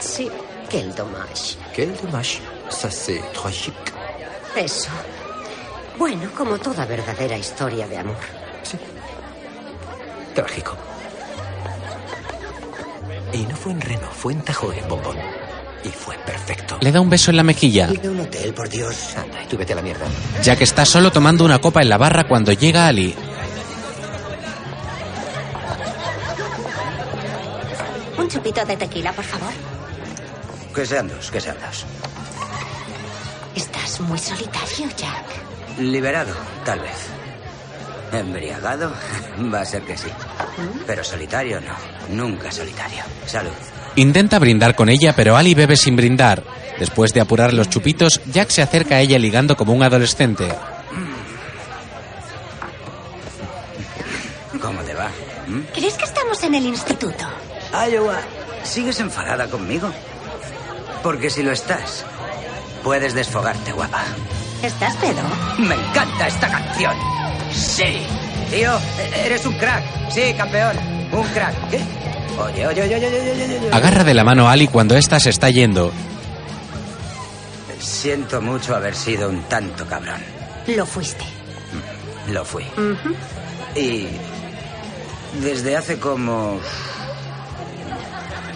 Sí, que el dommage. Quel dommage. Ça, c'est tragique. Eso. Bueno, como toda verdadera historia de amor. Trágico. Y no fue en Reno, fue en Tajoe, bombón. Y fue perfecto. Le da un beso en la mejilla. un hotel, por Dios. Anda, y tú vete a la mierda. Jack está solo tomando una copa en la barra cuando llega Ali. Un chupito de tequila, por favor. Que sean dos, que sean dos. Estás muy solitario, Jack. Liberado, tal vez. Embriagado, va a ser que sí. Pero solitario no, nunca solitario. Salud. Intenta brindar con ella, pero Ali bebe sin brindar. Después de apurar los chupitos, Jack se acerca a ella ligando como un adolescente. ¿Cómo te va? ¿Mm? ¿Crees que estamos en el instituto? Iowa, ¿sigues enfadada conmigo? Porque si lo estás, puedes desfogarte, guapa. ¿Estás pedo? Me encanta esta canción. Sí. Tío, e- eres un crack. Sí, campeón. Un crack. ¿Qué? Oye, oye, oye, oye, oye, oye, oye. Agarra de la mano a Ali cuando ésta se está yendo. Siento mucho haber sido un tanto cabrón. Lo fuiste. Lo fui. Y desde hace como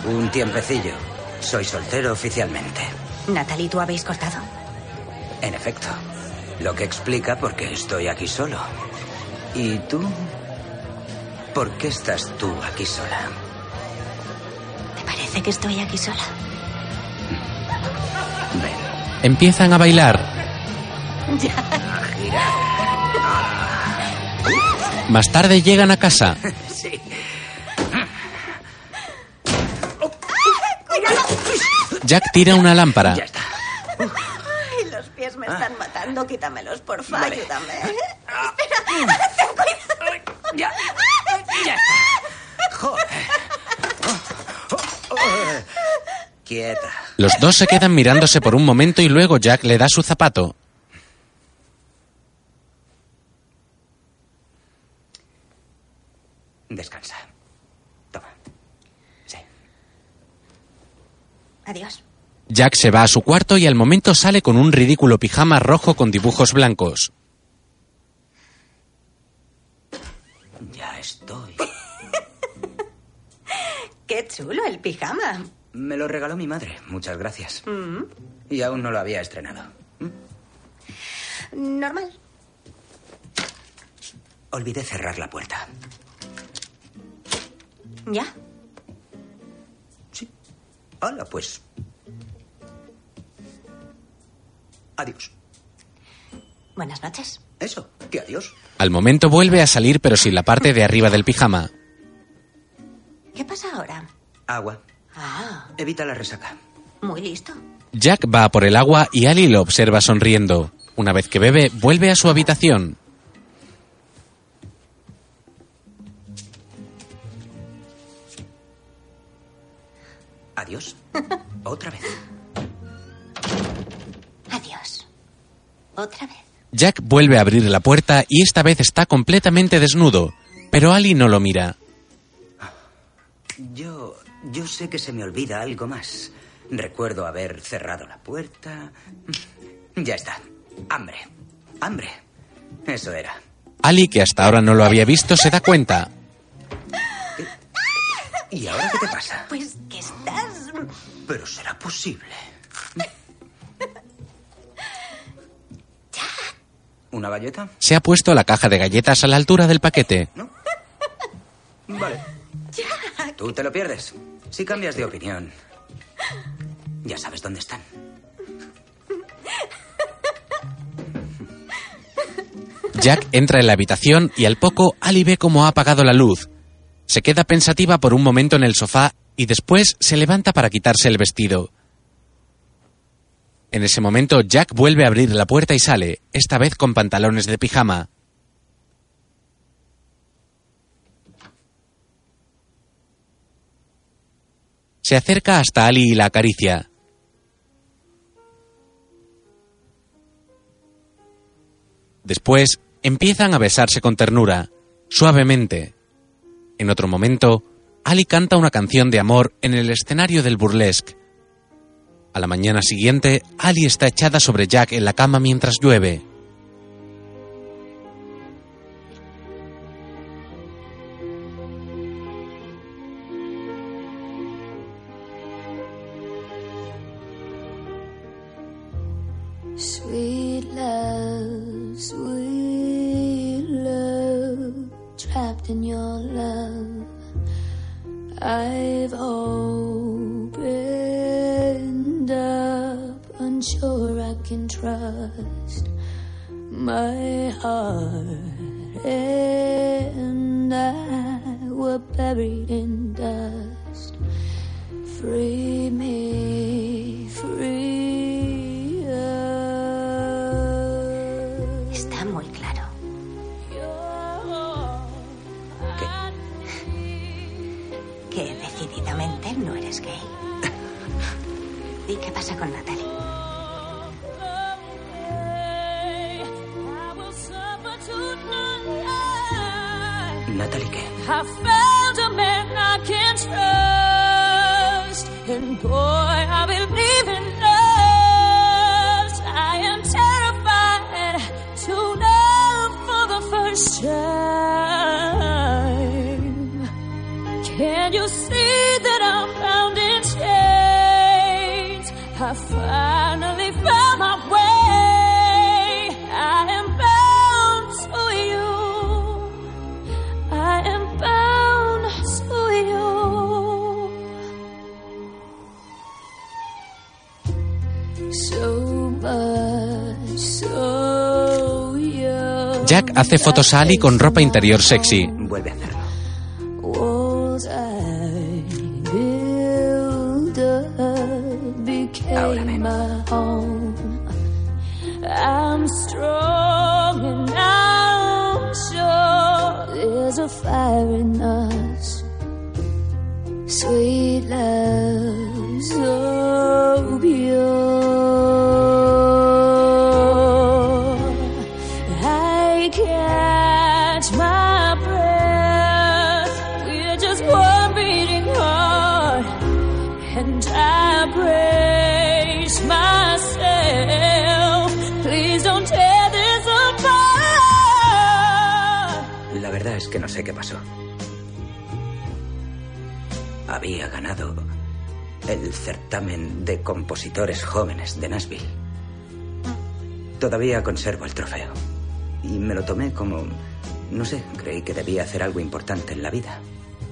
un tiempecillo soy soltero oficialmente. Natalie, ¿tú habéis cortado? En efecto. Lo que explica por qué estoy aquí solo. ¿Y tú? ¿Por qué estás tú aquí sola? ¿Te parece que estoy aquí sola? Empiezan a bailar. Más tarde llegan a casa. Sí. ¡Cuidado! Jack tira una lámpara. Ay, los pies me están matando. Quítamelos, porfa. Vale. Ayúdame. Ah. Espera. Ya. Ya está. Joder. Quieta. Los dos se quedan mirándose por un momento y luego Jack le da su zapato. Descansa. Toma. Adiós. Jack se va a su cuarto y al momento sale con un ridículo pijama rojo con dibujos blancos. Qué chulo el pijama. Me lo regaló mi madre. Muchas gracias. Mm, Y aún no lo había estrenado. Normal. Olvidé cerrar la puerta. ¿Ya? Hola, pues. Adiós. Buenas noches. Eso, que adiós. Al momento vuelve a salir pero sin la parte de arriba del pijama. ¿Qué pasa ahora? Agua. Ah, Evita la resaca. muy listo. Jack va a por el agua y Ali lo observa sonriendo. Una vez que bebe, vuelve a su habitación. Adiós. Otra vez. Adiós. Otra vez. Jack vuelve a abrir la puerta y esta vez está completamente desnudo, pero Ali no lo mira. Yo. Yo sé que se me olvida algo más. Recuerdo haber cerrado la puerta. Ya está. Hambre. Hambre. Eso era. Ali, que hasta ahora no lo había visto, se da cuenta. ¿Y ahora qué te pasa? Pues que estás... Pero será posible. ¿Una galleta? Se ha puesto la caja de galletas a la altura del paquete. Vale. Tú te lo pierdes. Si cambias de opinión, ya sabes dónde están. Jack entra en la habitación y al poco Ali ve cómo ha apagado la luz. Se queda pensativa por un momento en el sofá y después se levanta para quitarse el vestido. En ese momento Jack vuelve a abrir la puerta y sale, esta vez con pantalones de pijama. Se acerca hasta Ali y la acaricia. Después empiezan a besarse con ternura, suavemente. En otro momento, Ali canta una canción de amor en el escenario del burlesque. A la mañana siguiente, Ali está echada sobre Jack en la cama mientras llueve. Can trust my heart and I were buried in dust. Free me, free us. Está muy claro. Que decididamente no eres gay. ¿Y qué pasa con Natalie? Natalie, ¿qué? I found a man I can trust, and boy, I believe in us. I am terrified to love for the first time. Can you Jack hace fotos a Ali con ropa interior sexy. De Nashville. Todavía conservo el trofeo. Y me lo tomé como... No sé, creí que debía hacer algo importante en la vida.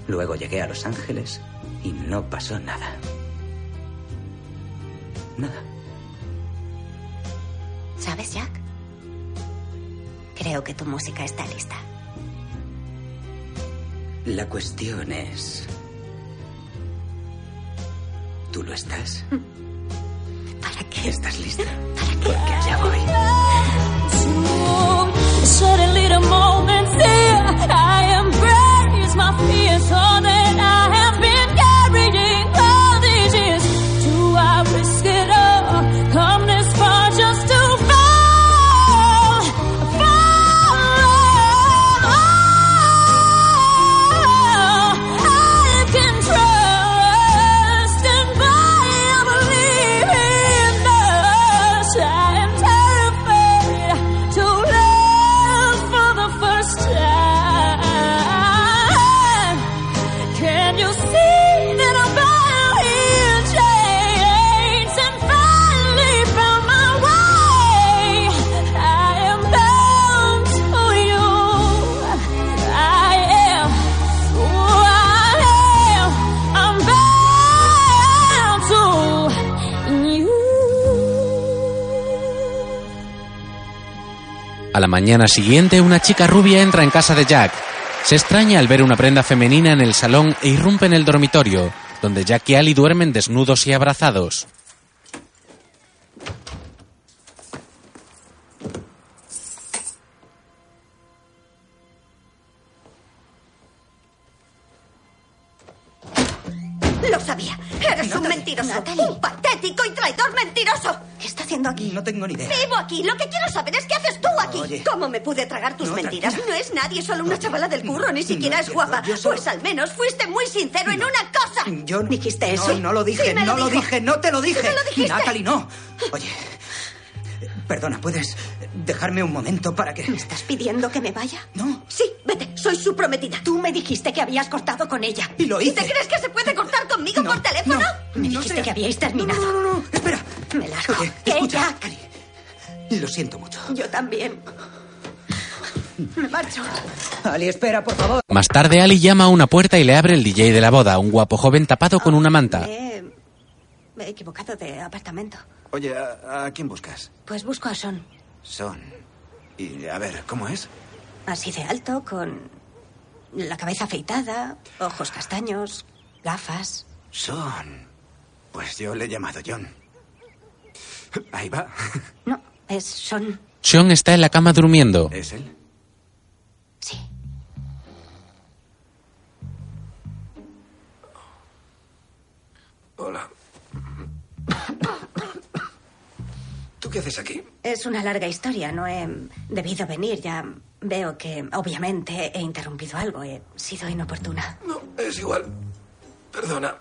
Luego llegué a Los Ángeles y no pasó nada. Nada. ¿Sabes, Jack? Creo que tu música está lista. La cuestión es... ¿Tú lo estás? ¿Estás lista? Porque allá la mañana siguiente, una chica rubia entra en casa de Jack. Se extraña al ver una prenda femenina en el salón e irrumpe en el dormitorio, donde Jack y Ali duermen desnudos y abrazados. Lo sabía. Eres un mentiroso. Un patético y traidor mentiroso. ¿Qué está haciendo aquí? No tengo ni idea. Vivo aquí. Lo que quiero saber es qué haces tú aquí. Oye. ¿Cómo me pude tragar tus No, mentiras? tranquila. No es nadie, solo una chavala del curro. Ni siquiera no es es guapa. solo- Pues al menos fuiste muy sincero en una cosa. Yo no- ¿Dijiste no, eso? No, lo dije, Sí, no lo, dije, no te lo dije. Sí, me lo dijiste. Natalie, no. Oye, perdona, ¿puedes dejarme un momento para que... ¿Me estás pidiendo que me vaya? No. Sí, vete. Soy su prometida. Tú me dijiste que habías cortado con ella. Y lo ¿Y hice. te crees que se puede cortar conmigo por teléfono? Me dijiste que habíais terminado. No, no, no, espera. Me largo. Oye, ¿Qué, escucha. Jack? Lo siento mucho. Yo también. Me marcho. Ali, espera, por favor. Más tarde, Ali llama a una puerta y le abre el DJ de la boda, un guapo joven tapado con una manta. Me, me he equivocado de apartamento. Oye, ¿a, a quién buscas? Pues busco a Son. Son. Y a ver, ¿cómo es? Así de alto, con la cabeza afeitada, ojos castaños, gafas. Son. Pues yo le he llamado John. Ahí va. No, es Son. Sean está en la cama durmiendo. ¿Es él? Sí. Hola. ¿Tú qué haces aquí? Es una larga historia, no he debido venir. Ya veo que, obviamente, he interrumpido algo. He sido inoportuna. No, es igual. Perdona.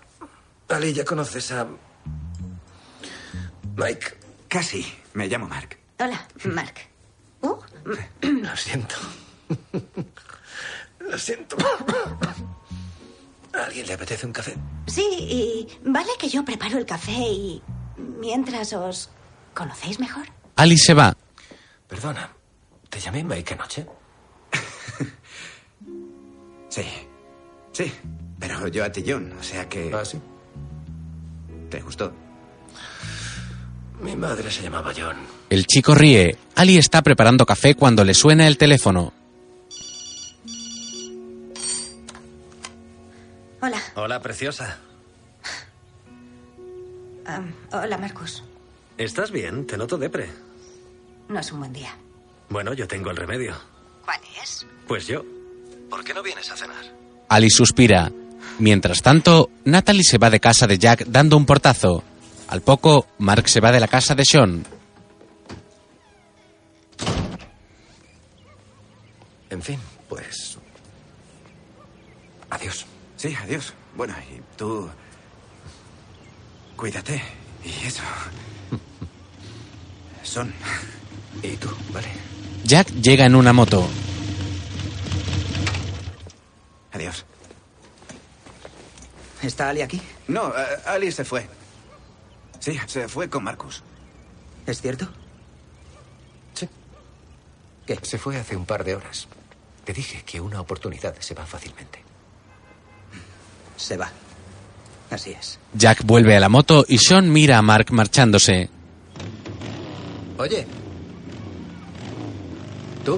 Ali, ¿ya conoces a... Mike? Casi. Me llamo Mark. Hola, Mark. Uh, Lo siento. Lo siento. ¿A alguien le apetece un café? sí, y vale que yo preparo el café y mientras os conocéis mejor. Ali se va. Perdona, ¿te llamé Mike anoche? Sí. Sí. Pero yo a ti, John. O sea que. ¿Ah, sí? ¿Te gustó? Mi madre se llamaba John. El chico ríe. Ali está preparando café cuando le suena el teléfono. Hola, Hola, preciosa. hola, Marcus. ¿Estás bien? Te noto depre. No es un buen día. Bueno, yo tengo el remedio. ¿Cuál es? Pues yo. ¿Por qué no vienes a cenar? Ali suspira. Mientras tanto, Natalie se va de casa de Jack dando un portazo. Al poco, Mark se va de la casa de Sean. En fin, pues... Adiós. Sí, adiós. Bueno, y tú. Cuídate. Y eso. Son. Y tú, ¿vale? Jack llega en una moto. Adiós. ¿Está Ali aquí? No, eh, Ali se fue. Sí, se fue con Marcus. ¿Es cierto? Sí. ¿Qué? Se fue hace un par de horas. Te dije que una oportunidad se va fácilmente. Se va. Así es. Jack vuelve a la moto y Sean mira a Mark marchándose. Oye. ¿Tú?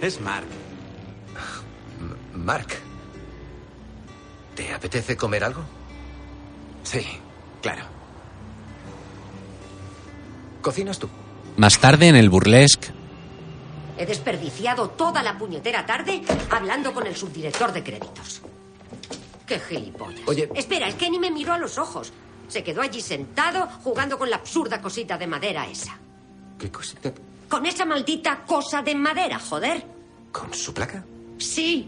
Es Mark. M- Mark. ¿Te apetece comer algo? Sí, claro. ¿Cocinas tú? Más tarde en el burlesque, He desperdiciado toda la puñetera tarde hablando con el subdirector de créditos. Qué gilipollas. Oye. Espera, es que ni me miró a los ojos. Se quedó allí sentado jugando con la absurda cosita de madera esa. ¿Qué cosita? Con esa maldita cosa de madera, joder. ¿Con su placa? Sí,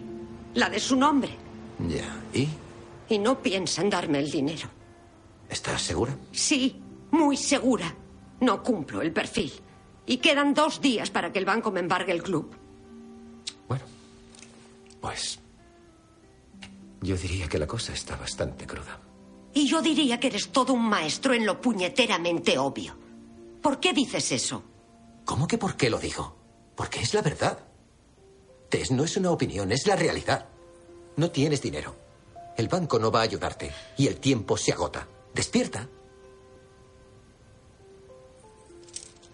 la de su nombre. Ya. ¿Y? Y no piensa en darme el dinero. ¿Estás segura? Sí, muy segura. No cumplo el perfil. Y quedan dos días para que el banco me embargue el club. Pues... Yo diría que la cosa está bastante cruda. Y yo diría que eres todo un maestro en lo puñeteramente obvio. ¿Por qué dices eso? ¿Cómo que por qué lo digo? Porque es la verdad. Tess, no es una opinión, es la realidad. No tienes dinero. El banco no va a ayudarte y el tiempo se agota. Despierta.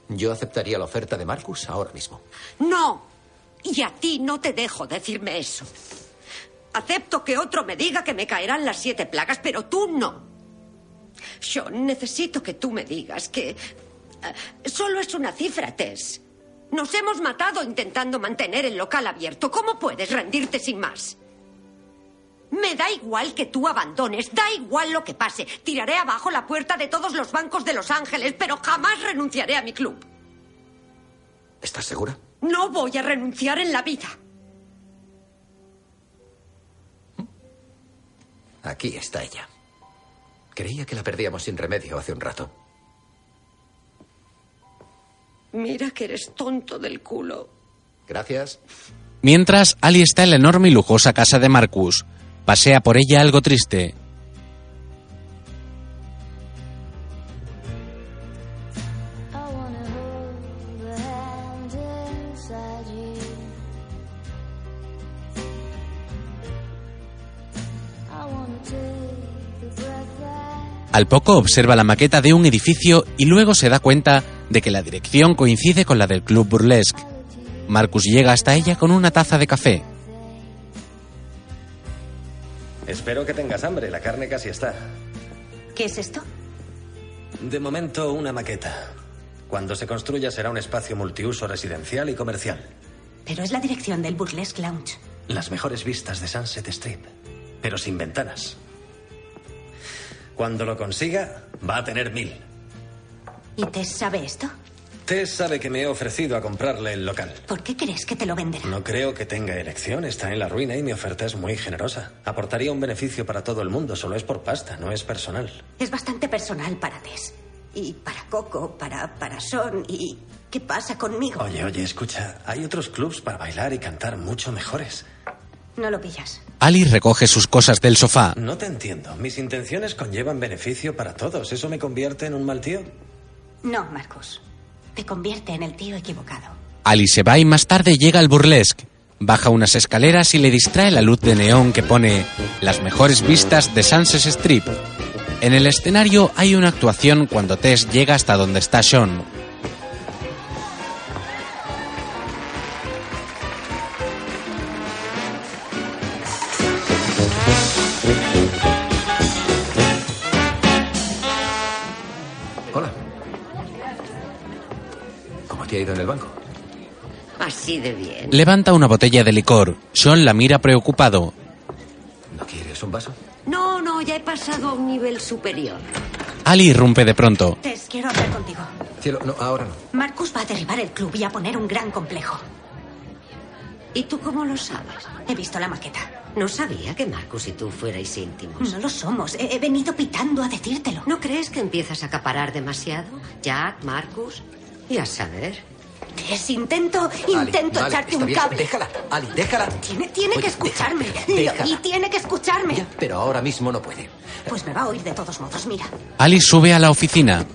Yo aceptaría la oferta de Marcus ahora mismo. No. Y a ti no te dejo decirme eso. Acepto que otro me diga que me caerán las siete plagas, pero tú no. Sean, necesito que tú me digas que... eh, solo es una cifra, Tess. Nos hemos matado intentando mantener el local abierto. ¿Cómo puedes rendirte sin más? Me da igual que tú abandones, da igual lo que pase. Tiraré abajo la puerta de todos los bancos de Los Ángeles, pero jamás renunciaré a mi club. ¿Estás segura? No voy a renunciar en la vida. Aquí está ella. Creía que la perdíamos sin remedio hace un rato. Mira que eres tonto del culo. Gracias. Mientras, Ali está en la enorme y lujosa casa de Marcus. Pasea por ella algo triste. Al poco observa la maqueta de un edificio y luego se da cuenta de que la dirección coincide con la del club burlesque. Marcus llega hasta ella con una taza de café. Espero que tengas hambre, la carne casi está. ¿Qué es esto? De momento, una maqueta. Cuando se construya será un espacio multiuso residencial y comercial. Pero es la dirección del Burlesque Lounge. Las mejores vistas de Sunset Strip, pero sin ventanas. Cuando lo consiga, va a tener mil. ¿Y Tess sabe esto? Tess sabe que me he ofrecido a comprarle el local. ¿Por qué crees que te lo venderá? No creo que tenga elección, está en la ruina y mi oferta es muy generosa. Aportaría un beneficio para todo el mundo, solo es por pasta, no es personal. Es bastante personal para Tess. Y para Coco, para, para Son. ¿Y qué pasa conmigo? Oye, oye, escucha, hay otros clubs para bailar y cantar mucho mejores. No lo pillas. Ali recoge sus cosas del sofá. No te entiendo. Mis intenciones conllevan beneficio para todos. ¿Eso me convierte en un mal tío? No, Marcus. Te convierte en el tío equivocado. Ali se va y más tarde llega al burlesque. Baja unas escaleras y le distrae la luz de neón que pone las mejores vistas de Sunset Strip. En el escenario hay una actuación cuando Tess llega hasta donde está Sean. Ido en el banco? Así de bien. Levanta una botella de licor. Sean la mira preocupado. ¿No quieres un vaso? No, no, ya he pasado a un nivel superior. Ali irrumpe de pronto. Tess, quiero hablar contigo. Cielo, no, ahora no. Marcus va a derribar el club y a poner un gran complejo. ¿Y tú cómo lo sabes? He visto la maqueta. No sabía que Marcus y tú fuerais íntimos. No lo somos. He, he venido pitando a decírtelo. ¿No crees que empiezas a acaparar demasiado? Jack, Marcus. Y a saber. Tess, intento, intento vale, echarte un bien. cable. Déjala, Ali, déjala. Tiene, tiene Oye, que escucharme. déjala. Y tiene que escucharme. Pero ahora mismo no puede. Pues me va a oír de todos modos. Mira, Ali sube a la oficina.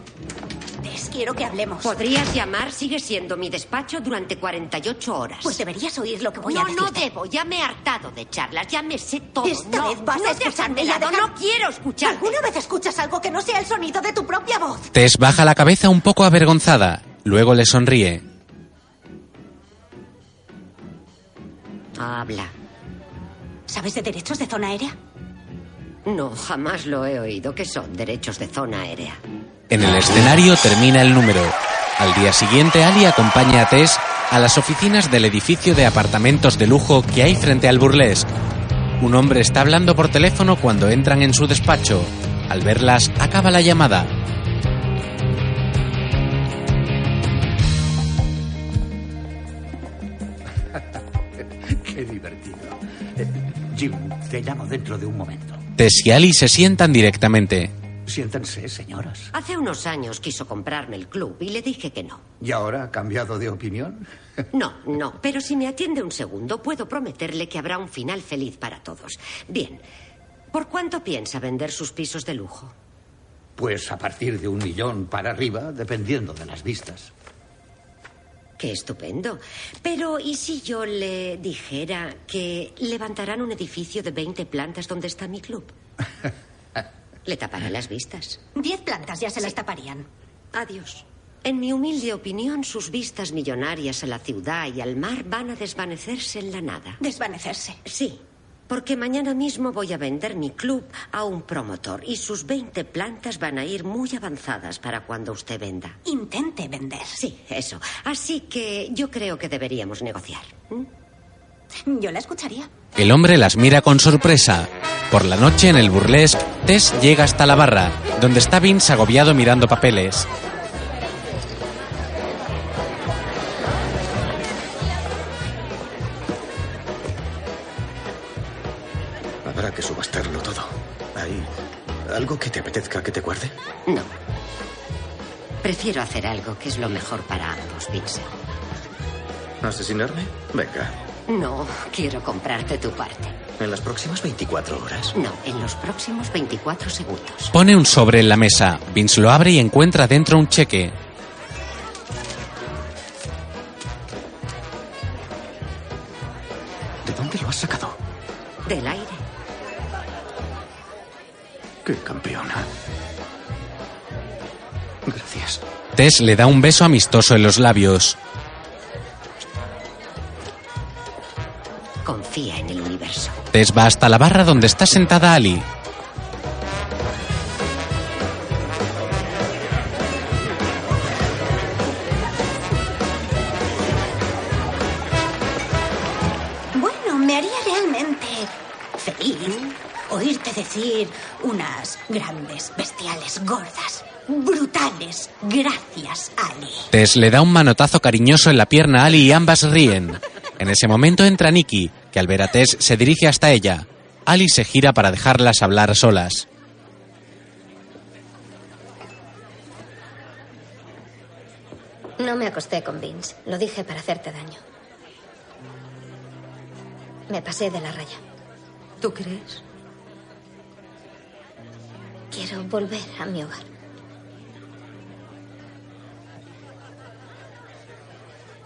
Tess, quiero que hablemos. Podrías llamar, sigue siendo mi despacho durante 48 horas. Pues deberías oír lo que voy no, a decirte. no debo. Ya me he hartado de charlas. Ya me sé todo. Esta no, vez vas no a escucharme y a dejar- No quiero escuchar. ¿Alguna vez escuchas algo que no sea el sonido de tu propia voz? Tess baja la cabeza un poco avergonzada. Luego le sonríe. Habla. ¿Sabes de derechos de zona aérea? No, jamás lo he oído. que son derechos de zona aérea? En el escenario termina el número. Al día siguiente, Ali acompaña a Tess a las oficinas del edificio de apartamentos de lujo que hay frente al burlesque. Un hombre está hablando por teléfono cuando entran en su despacho. Al verlas, acaba la llamada. Jim, te llamo dentro de un momento. Tess y Ali se sientan directamente. Siéntanse, señoras. Hace unos años quiso comprarme el club y le dije que no. ¿Y ahora ha cambiado de opinión? No, no, pero si me atiende un segundo, puedo prometerle que habrá un final feliz para todos. Bien, ¿por cuánto piensa vender sus pisos de lujo? Pues a partir de un millón para arriba, dependiendo de las vistas. Qué estupendo. Pero, ¿y si yo le dijera que levantarán un edificio de 20 plantas donde está mi club? Le tapará las vistas. Diez plantas ya se las taparían. Adiós. En mi humilde opinión, sus vistas millonarias a la ciudad y al mar van a desvanecerse en la nada. Desvanecerse. Sí, porque mañana mismo voy a vender mi club a un promotor y sus 20 plantas van a ir muy avanzadas para cuando usted venda. Intente vender. Sí, eso. Así que yo creo que deberíamos negociar. Yo la escucharía. El hombre las mira con sorpresa. Por la noche en el burlesque, Tess llega hasta la barra, donde está Vince agobiado mirando papeles. Algo que te apetezca que te guarde? No. Prefiero hacer algo que es lo mejor para ambos, Vincent. ¿Asesinarme? Venga. No, quiero comprarte tu parte. ¿En las próximas 24 horas? No, en los próximos 24 segundos. Pone un sobre en la mesa. Vince lo abre y encuentra dentro un cheque. ¿De dónde lo has sacado? Del aire. ¡Qué campeona! Gracias. Tess le da un beso amistoso en los labios. Confía en el universo. Tess va hasta la barra donde está sentada Ali. Decir unas grandes, bestiales, gordas, brutales. Gracias, Ali. Tess le da un manotazo cariñoso en la pierna a Ali y ambas ríen. En ese momento entra Nikki, que al ver a Tess se dirige hasta ella. Ali se gira para dejarlas hablar solas. No me acosté con Vince. Lo dije para hacerte daño. Me pasé de la raya. ¿Tú crees? Quiero volver a mi hogar.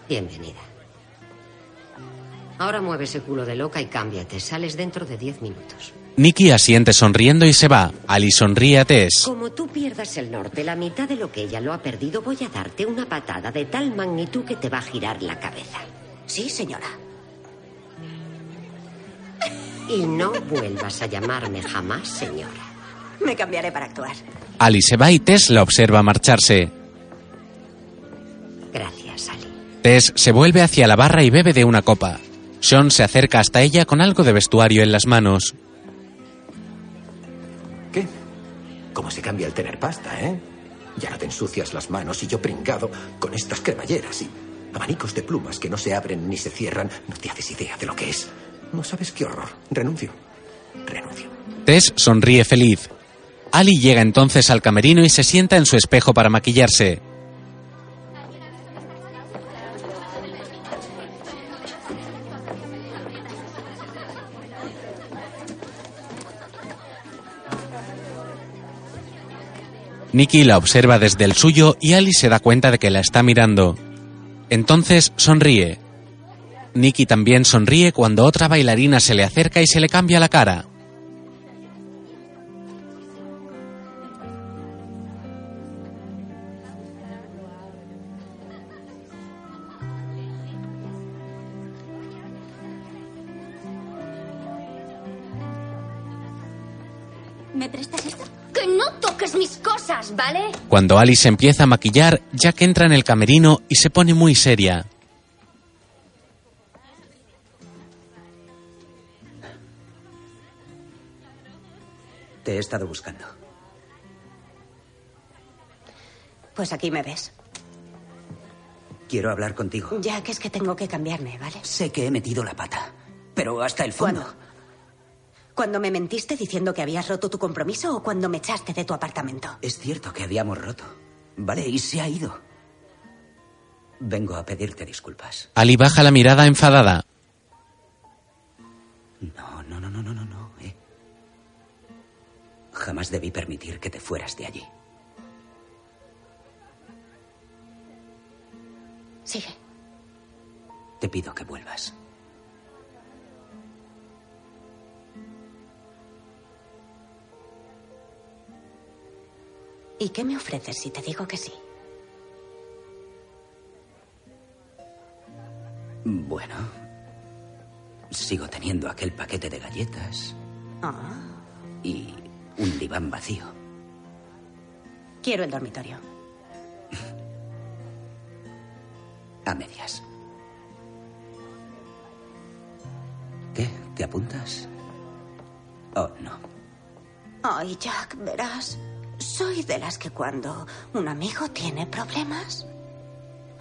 Bienvenida. Ahora mueve ese culo de loca y cámbiate. Sales dentro de 10 minutos. Nikki asiente sonriendo y se va. Ali sonríe a Tess. Como tú pierdas el norte, la mitad de lo que ella lo ha perdido, voy a darte una patada de tal magnitud que te va a girar la cabeza. Sí, señora. Y no vuelvas a llamarme jamás señora. Me cambiaré para actuar. Ali se va y Tess la observa marcharse. Gracias, Ali. Tess se vuelve hacia la barra y bebe de una copa. Sean se acerca hasta ella con algo de vestuario en las manos. ¿Qué? ¿Cómo se cambia el tener pasta, eh? Ya no te ensucias las manos y yo pringado con estas cremalleras y abanicos de plumas que no se abren ni se cierran. No te haces idea de lo que es. No sabes qué horror. Renuncio. Renuncio. Tess sonríe feliz. Ali llega entonces al camerino y se sienta en su espejo para maquillarse. Nikki la observa desde el suyo y Ali se da cuenta de que la está mirando. Entonces sonríe. Nikki también sonríe cuando otra bailarina se le acerca y se le cambia la cara. ¿Vale? Cuando Ali se empieza a maquillar, Jack entra en el camerino y se pone muy seria. Te he estado buscando. Pues aquí me ves. Quiero hablar contigo. Ya que es que tengo que cambiarme, ¿vale? Sé que he metido la pata, pero hasta el fondo. ¿Cuándo? ¿Cuando me mentiste diciendo que habías roto tu compromiso o cuando me echaste de tu apartamento? Es cierto que habíamos roto. Vale, y se ha ido. Vengo a pedirte disculpas. Ali baja la mirada enfadada. No, no, no, no, no, no, no. eh. Jamás debí permitir que te fueras de allí. Sigue. Te pido que vuelvas. ¿Y qué me ofreces si te digo que sí? Bueno, sigo teniendo aquel paquete de galletas Ah, y un diván vacío. quiero el dormitorio. A medias. ¿Qué? ¿Te apuntas? Oh, no. Ay, Jack, verás. Soy de las que cuando un amigo tiene problemas,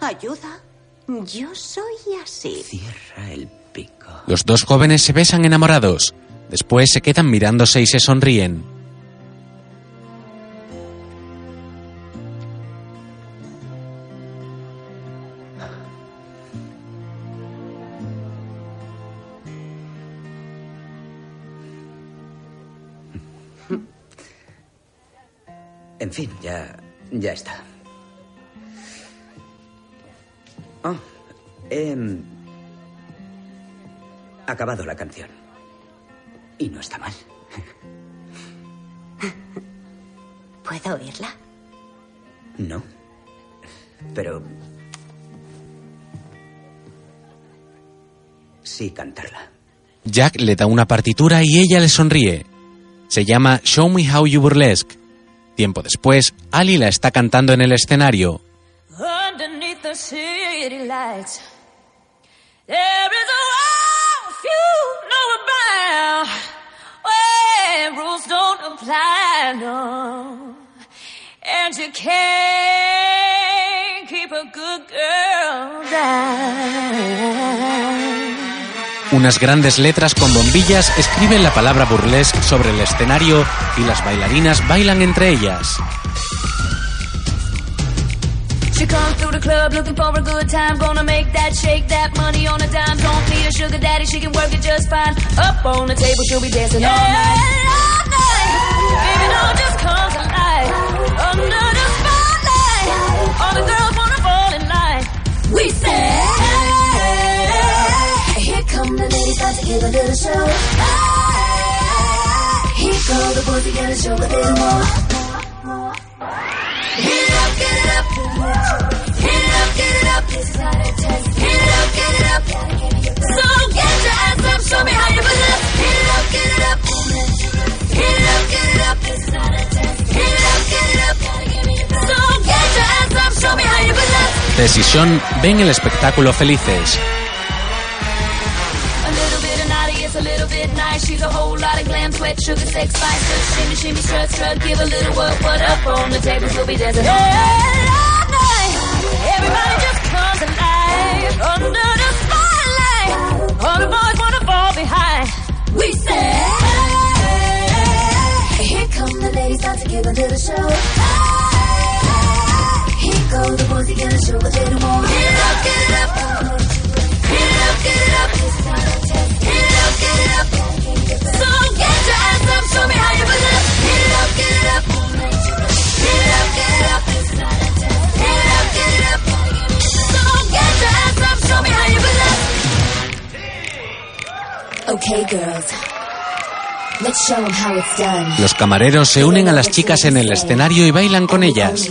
ayuda. Yo soy así. Cierra el pico. Los dos jóvenes se besan enamorados. Después se quedan mirándose y se sonríen. En fin, ya. ya está. Oh, he. mm, acabado la canción. Y no está mal. ¿Puedo oírla? No. Pero. Sí, cantarla. Jack le da una partitura y ella le sonríe. Se llama Show Me How You Burlesque. Tiempo después, Ali la está cantando en el escenario. Keep a good girl down. Unas grandes letras con bombillas escriben la palabra burlesque sobre el escenario y las bailarinas bailan entre ellas. She comes through the club looking for a good time. Gonna make that shake that money on a dime. Don't need a sugar daddy, she can work it just fine. Up on the table, she'll be dancing all night. All night. Baby, don't just come to. Under the spotlight, all the girls wanna fall in line. We Here come the ladies, about to give a little show. Here go the boys, we gotta show a little more. Hit it up, get it up. Hit it up, get it up. This is how they test. Hit it up, get it up. So get your ass up, show me how you put it. Hit it up, get it up. Hit it up, get it up. This is how they test. Hit it up, get it up. So get your ass up, show me how you put it. Tess y Sean ven el espectáculo felices. A little bit of naughty, it's a little bit nice. She's a whole lot of glam, sweat, sugar, sex, spice. Shimmy, shimmy, strut, strut, give a little work. what up on the tables she'll be dancing all night. Everybody just comes alive under the spotlight. All the boys wanna fall behind. We say, hey, Here come the ladies, about to give a little show. Hey, Here go the boys, we gotta show a little more. Hit it up, get it up. Hit it up, get it up. Los camareros se unen a las chicas en el escenario y bailan con ellas.